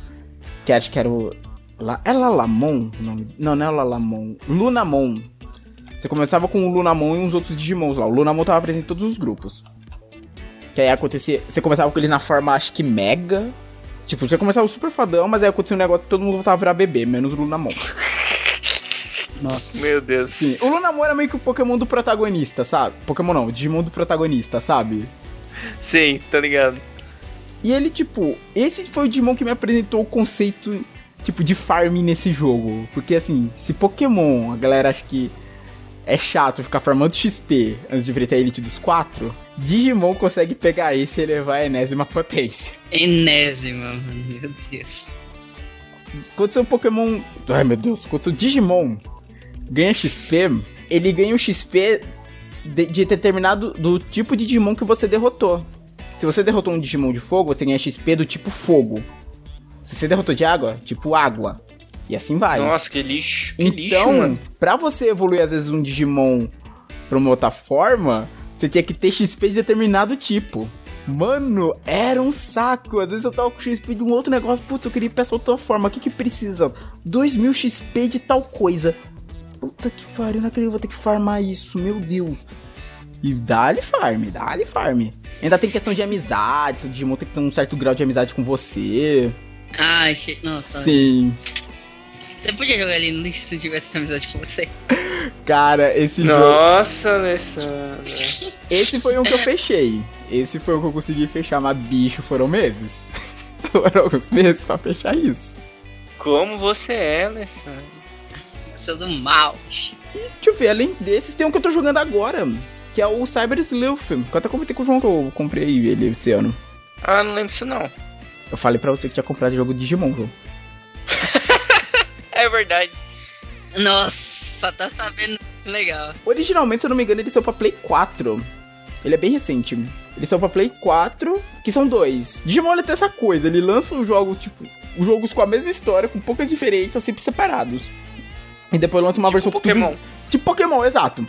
Que acho que era o. La, é Lalamon? Não, não é Lalamon. Lunamon. Você começava com o Lunamon e uns outros Digimons lá. O Lunamon tava presente em todos os grupos. Que aí acontecia. Você começava com eles na forma, acho que Mega. Tipo, já começava super fadão, mas aí acontecia um negócio que todo mundo voltava a virar bebê, menos o Lunamon. Nossa. Meu Deus. Sim, o Lunamon era meio que o Pokémon do protagonista, sabe? Pokémon não, o Digimon do protagonista, sabe? Sim, tá ligado. E ele, tipo, esse foi o Digimon que me apresentou o conceito, tipo, de farming nesse jogo. Porque, assim, se Pokémon, a galera acha que é chato ficar farmando XP antes de enfrentar a Elite dos quatro, Digimon consegue pegar esse e elevar a enésima potência. Enésima, mano. Meu Deus. Quando seu Pokémon. Ai meu Deus, quando seu Digimon ganha XP, ele ganha o XP de, de determinado do tipo de Digimon que você derrotou. Se você derrotou um Digimon de fogo, você ganha XP do tipo fogo. Se você derrotou de água, tipo água. E assim vai. Nossa, que lixo. Que então, lixo, mano. pra você evoluir às vezes um Digimon pra uma outra forma, você tinha que ter XP de determinado tipo. Mano, era um saco. Às vezes eu tava com XP de um outro negócio. Putz, eu queria ir pra essa outra forma. O que que precisa? 2000 XP de tal coisa. Puta que pariu, não acredito que eu vou ter que farmar isso. Meu Deus. E dá-lhe farm, dá-lhe farm. Ainda tem questão de amizade. O Digimon tem que ter um certo grau de amizade com você. Ai, che... nossa. Sim. Você podia jogar ali no lixo se eu tivesse amizade com você. Cara, esse jogo. Nossa, Alessandra. Esse foi um que eu fechei. Esse foi o que eu consegui fechar, mas bicho, foram meses. foram alguns meses pra fechar isso. Como você é, Alessandra? Sou do mal. E deixa eu ver, além desses, tem um que eu tô jogando agora. Que é o Cyber Sleuth. Que eu até comentei com o João que eu comprei ele esse ano. Ah, não lembro disso não. Eu falei pra você que tinha comprado o jogo Digimon, João. É verdade. Nossa, tá sabendo. Legal. Originalmente, se eu não me engano, ele saiu pra Play 4. Ele é bem recente. Ele saiu pra Play 4, que são dois. Digimon ele tem essa coisa, ele lança os jogos, tipo, os jogos com a mesma história, com poucas diferenças, sempre separados. E depois lança uma Tipo versão com tudo- Pokémon. Tipo Pokémon, exato.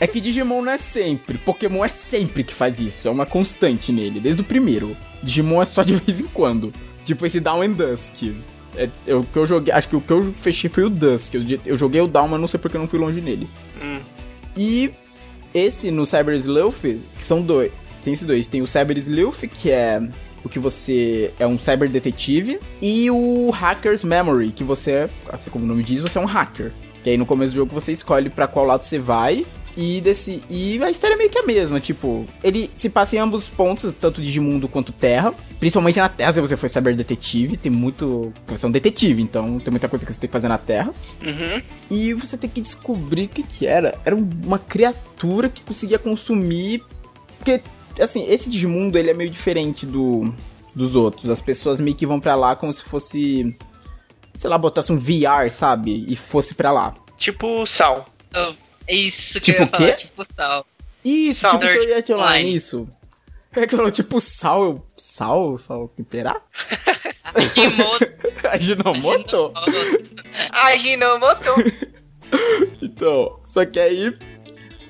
É que Digimon não é sempre. Pokémon é sempre que faz isso. É uma constante nele, desde o primeiro. Digimon é só de vez em quando. Tipo esse Down and Dusk. É, eu, o que eu joguei, acho que o que eu fechei foi o Dusk. Eu, eu joguei o Down, mas não sei porque eu não fui longe nele. Hum. E esse no Cyber Sleuth, que são dois. Tem esses dois. Tem o Cyber Sleuth, que é o que você é um cyber detetive, e o Hacker's Memory, que você é, assim como o nome diz, você é um hacker. Que aí no começo do jogo você escolhe pra qual lado você vai. E, desse, e a história é meio que a mesma, tipo, ele se passa em ambos os pontos, tanto Digimundo quanto Terra. Principalmente na Terra, se você for cyber detetive, tem muito. Você é um detetive, então tem muita coisa que você tem que fazer na Terra. Uhum. E você tem que descobrir o que que era. Era um- uma criatura que conseguia consumir. Porque, assim, esse Digimundo ele é meio diferente do, dos outros. As pessoas meio que vão pra lá como se fosse. Sei lá, botasse um VR, sabe? E fosse pra lá. Tipo Sal. Oh, isso que Tipo eu ia o quê? falar, tipo tal. Isso, Sal. tipo Sword Online, Online. isso. É que falou tipo sal, eu- sal, sal temperar? Shimoto. Ajinomoto? Ajinomoto. Então, só que aí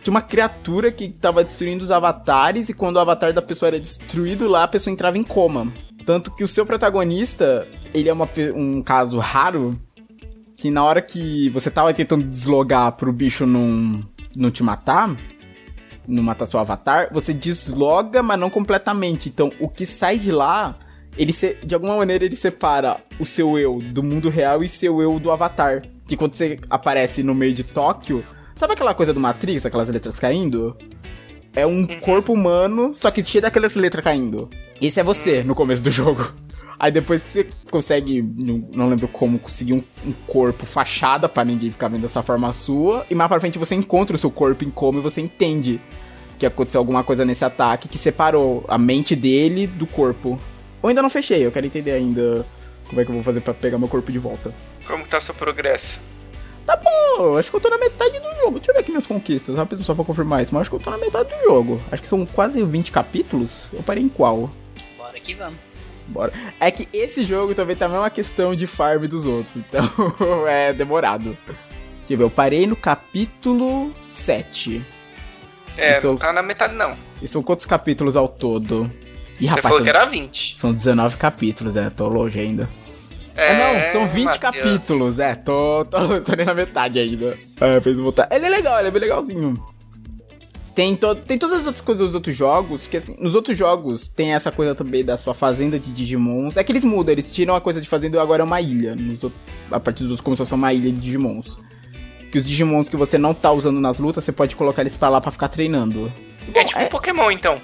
tinha uma criatura que tava destruindo os avatares e quando o avatar da pessoa era destruído lá, a pessoa entrava em coma. Tanto que o seu protagonista, ele é uma um caso raro que na hora que você tava tentando deslogar pro bicho não, não te matar, não matar seu avatar, você desloga, mas não completamente. Então, o que sai de lá, ele se- de alguma maneira ele separa o seu eu do mundo real e seu eu do avatar. Que quando você aparece no meio de Tóquio, sabe aquela coisa do Matrix, aquelas letras caindo? É um corpo humano, só que cheio daquelas letras caindo. Esse é você no começo do jogo. Aí depois você consegue, não, lembro como, conseguir um, um corpo fachada pra ninguém ficar vendo essa forma sua. E mais pra frente você encontra o seu corpo em coma e você entende que aconteceu alguma coisa nesse ataque que separou a mente dele do corpo. Eu ainda não fechei, eu quero entender ainda como é que eu vou fazer pra pegar meu corpo de volta. Como tá seu progresso? Pô, eu acho que eu tô na metade do jogo. Deixa eu ver aqui minhas conquistas, rápido só pra confirmar isso. Mas acho que eu tô na metade do jogo. Acho que são quase 20 capítulos. Eu parei em qual? Bora que vamos. Bora. É que esse jogo também tá a mesma questão de farm dos outros. Então é demorado. Deixa eu ver, eu parei no capítulo 7. É, Isso- não tá na metade não. E são quantos capítulos ao todo? Ih, Você rapaz, falou são, que era 20. são 19 capítulos, é, tô longe ainda. É, não, são 20 Matheus. capítulos, é, tô, tô, tô nem na metade ainda. É, fez voltar. Ele é legal, ele é bem legalzinho. Tem, to, tem todas as outras coisas dos outros jogos, que assim, nos outros jogos tem essa coisa também da sua fazenda de Digimons. É que eles mudam, eles tiram a coisa de fazenda e agora é uma ilha. Nos outros, a partir dos outros começou a ser uma ilha de Digimons. Que os Digimons que você não tá usando nas lutas, você pode colocar eles pra lá pra ficar treinando. É Bom, tipo um Pokémon, então.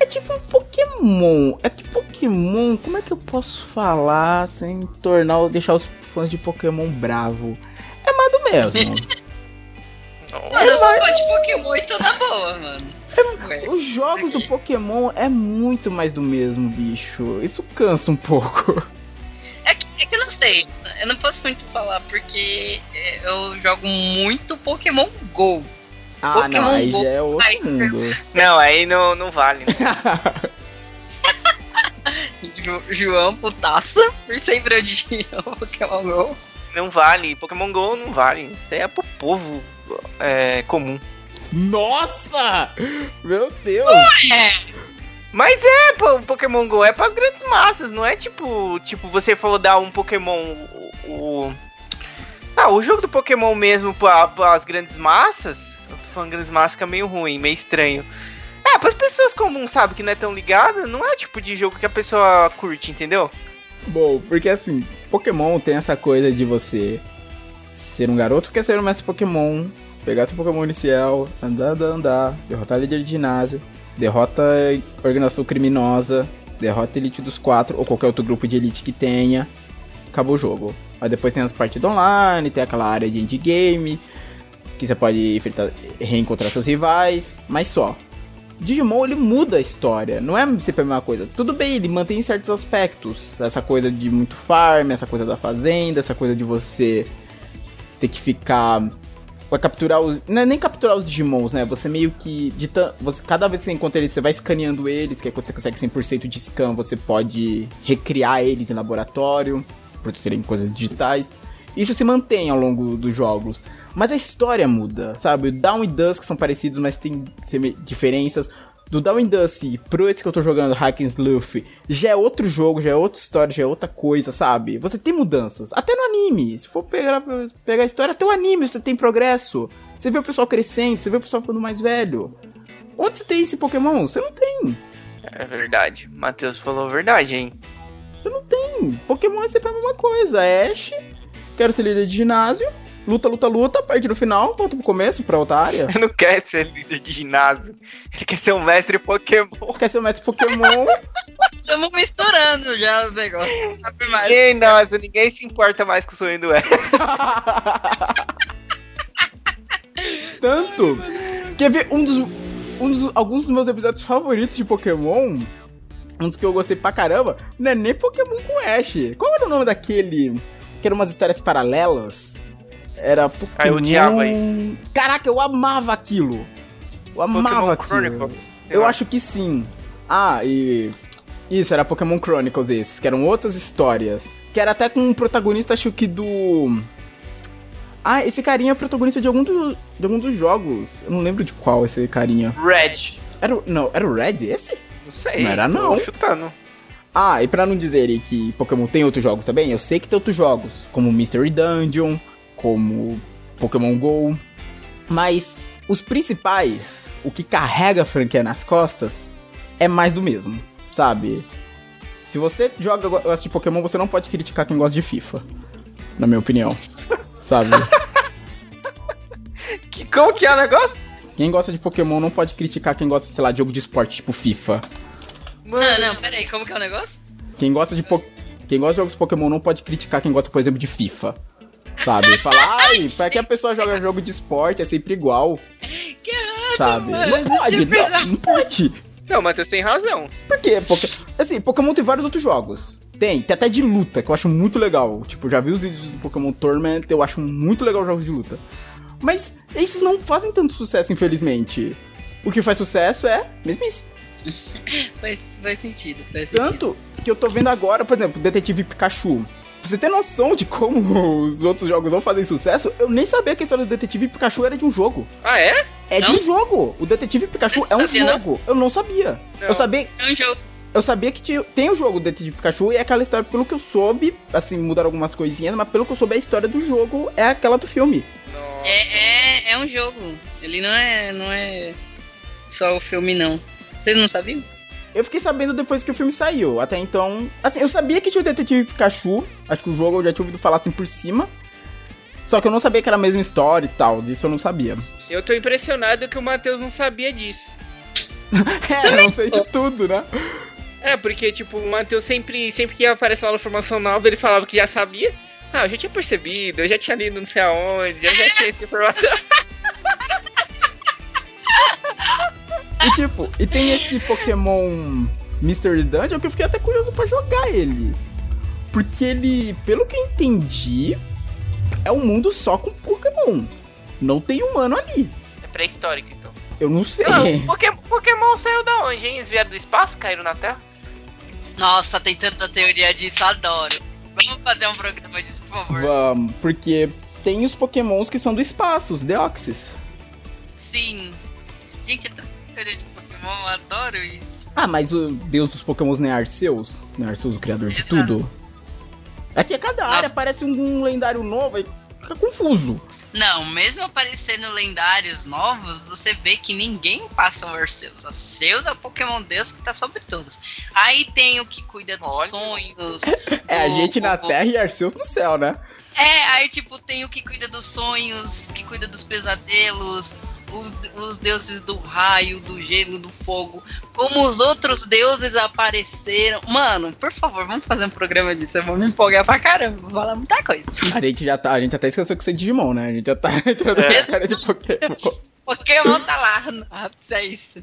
É tipo um Pokémon. É que Pokémon, como é que eu posso falar sem tornar deixar os fãs de Pokémon bravo? É mais do mesmo. Mano, eu sou fã de Pokémon e tô na boa, mano. Ué. Os jogos do Pokémon é muito mais do mesmo, bicho. Isso cansa um pouco. É que, é que eu não sei. Eu não posso muito falar porque é, eu jogo muito Pokémon GO. Ah, Pokémon não, aí Go. já é outro Ai, mundo. Não, aí não, não vale. Ju- João putaça por ser bradinho Pokémon GO. Não vale. Pokémon GO não vale. Isso aí é pro povo é, comum. Nossa! Meu Deus! É, Mas é, o Pokémon GO é pras grandes massas, não é tipo, tipo, você falou dar um Pokémon. O, o- Ah, o jogo do Pokémon mesmo pra, pras grandes massas. Eu tô é meio ruim, meio estranho. É, pras pessoas comuns, sabe, que não é tão ligada, não é o tipo de jogo que a pessoa curte, entendeu? Bom, porque assim, Pokémon tem essa coisa de você ser um garoto que quer ser um mestre Pokémon, pegar seu Pokémon inicial, andar, andar, andar, derrotar líder de ginásio, derrota organização criminosa, derrota elite dos quatro, ou qualquer outro grupo de elite que tenha, acabou o jogo. Aí depois tem as partidas online, tem aquela área de endgame, que você pode enfrentar, reencontrar seus rivais, mas só. Digimon ele muda a história, não é sempre a mesma coisa. Tudo bem, ele mantém certos aspectos, essa coisa de muito farm, essa coisa da fazenda, essa coisa de você ter que ficar vai capturar os, não é nem capturar os Digimons, né? Você meio que de você cada vez que você encontra eles, você vai escaneando eles, que é quando você consegue 100% de scan, você pode recriar eles em laboratório, por serem coisas digitais. Isso se mantém ao longo dos jogos. Mas a história muda, sabe? O Down e Dusk são parecidos, mas tem diferenças. Do Down and Dusk pro esse que eu tô jogando, Hack and Sleuth, já é outro jogo, já é outra história, já é outra coisa, sabe? Você tem mudanças. Até no anime. Se for pegar, pegar a história, até o anime você tem progresso. Você vê o pessoal crescendo, você vê o pessoal ficando mais velho. Onde você tem esse Pokémon? Você não tem. É verdade. Matheus falou a verdade, hein? Você não tem. Pokémon é sempre a mesma coisa. Ash, quero ser líder de ginásio. Luta, luta, luta, perde no final, volta pro começo, pra outra área. Ele não quer ser líder de ginásio. Ele quer ser um mestre Pokémon. Quer ser o mestre Pokémon. Estamos misturando já os negócios. Não sabe mais. Ninguém, nossa, ninguém se importa mais com o sonho do Ash. Tanto. Quer ver um dos, um dos- Alguns dos meus episódios favoritos de Pokémon? Um dos que eu gostei pra caramba, não é nem Pokémon com Ash. Qual era o nome daquele? Que eram umas histórias paralelas? Era Pokémon. Ah, eu odiava isso. Caraca, eu amava aquilo. Eu amava Pokémon aquilo. Chronicles. Eu acho que sim. Ah, e. Isso, era Pokémon Chronicles esses, que eram outras histórias. Que era até com um protagonista, acho que do. Ah, esse carinha é protagonista de algum, do, de algum dos jogos. Eu não lembro de qual esse carinha. Red. Era. Não, era o Red esse? Não sei. Não era, tô não. chutando. Ah, e pra não dizerem que Pokémon tem outros jogos também, eu sei que tem outros jogos, como Mystery Dungeon, como Pokémon GO. Mas os principais, o que carrega a franquia nas costas, é mais do mesmo, sabe? Se você joga gosta de Pokémon, você não pode criticar quem gosta de FIFA. Na minha opinião. Sabe? Que, como que é o negócio? Quem gosta de Pokémon não pode criticar quem gosta, sei lá, de jogo de esporte, tipo FIFA. Mano, Não, não, peraí, como que é o negócio? Quem gosta de po- quem gosta de jogos Pokémon não pode criticar quem gosta, por exemplo, de FIFA. Sabe? Falar, ai, pra que a pessoa joga jogo de esporte é sempre igual, Que errado, sabe? mano. Não pode, não, não pode. Não, o Matheus tem razão. Por quê? Porque, assim, Pokémon tem vários outros jogos. Tem, tem até de luta, que eu acho muito legal. Tipo, já vi os vídeos do Pokémon Tournament, eu acho muito legal os jogos de luta. Mas esses não fazem tanto sucesso, infelizmente. O que faz sucesso é mesmice. Faz, faz sentido, faz sentido. Tanto que eu tô vendo agora, por exemplo, Detetive Pikachu. Pra você ter noção de como os outros jogos não fazem sucesso, eu nem sabia que a história do Detetive Pikachu era de um jogo. Ah, é? É de Não? um jogo. O Detetive Pikachu é não um sabia, não. jogo. Eu não sabia. Não. Eu sabia, É um jogo. eu sabia que tinha, tem o jogo Detetive Pikachu e é aquela história, pelo que eu soube, assim, mudaram algumas coisinhas, mas pelo que eu soube, a história do jogo é aquela do filme. Nossa. É, é, é um jogo. Ele não é, não é só o filme, não. Vocês não sabiam? Eu fiquei sabendo depois que o filme saiu. Até então. Assim, eu sabia que tinha o Detetive Pikachu. Acho que o jogo eu já tinha ouvido falar assim por cima. Só que eu não sabia que era a mesma história e tal. Disso eu não sabia. Eu tô impressionado que o Matheus não sabia disso. É, eu não sei de tudo, né? É, porque, tipo, o Matheus sempre, sempre que aparece uma informação nova, ele falava que já sabia. Ah, eu já tinha percebido, eu já tinha lido não sei aonde, eu já tinha essa informação. E tipo, e tem esse Pokémon Mystery Dungeon que eu fiquei até curioso pra jogar ele. Porque ele, pelo que eu entendi, é um mundo só com Pokémon. Não tem humano ali. É pré-histórico, então. Eu não sei. Não, Poké- Pokémon saiu da onde, hein? Eles vieram do espaço, caíram na Terra? Nossa, tem tanta teoria disso, adoro. Vamos fazer um programa disso, por favor. Vamos, porque tem os Pokémons que são do espaço, os Deoxys. Sim. Gente, é teoria de Pokémon, eu adoro isso. Ah, mas o deus dos Pokémons não é Arceus? Não é Arceus o criador de Exato. tudo? É que a cada área Nossa. aparece um lendário novo e fica confuso. Não, mesmo aparecendo lendários novos, você vê que ninguém passa o Arceus. Arceus é o Pokémon Deus que tá sobre todos. Aí tem o que cuida dos Olha. sonhos. É a do- gente na o- Terra e Arceus no céu, né? É, aí tipo, tem o que cuida dos sonhos, que cuida dos pesadelos, os, os deuses do raio, do gelo, do fogo. Como os outros deuses apareceram. Mano, por favor, vamos fazer um programa disso. Eu vou me empolgar pra caramba, vou falar muita coisa. A gente já tá, a gente até esqueceu que você é Digimon, né? A gente já tá entrando na É. cara de Pokémon. Pokémon tá lá. Ah, é isso.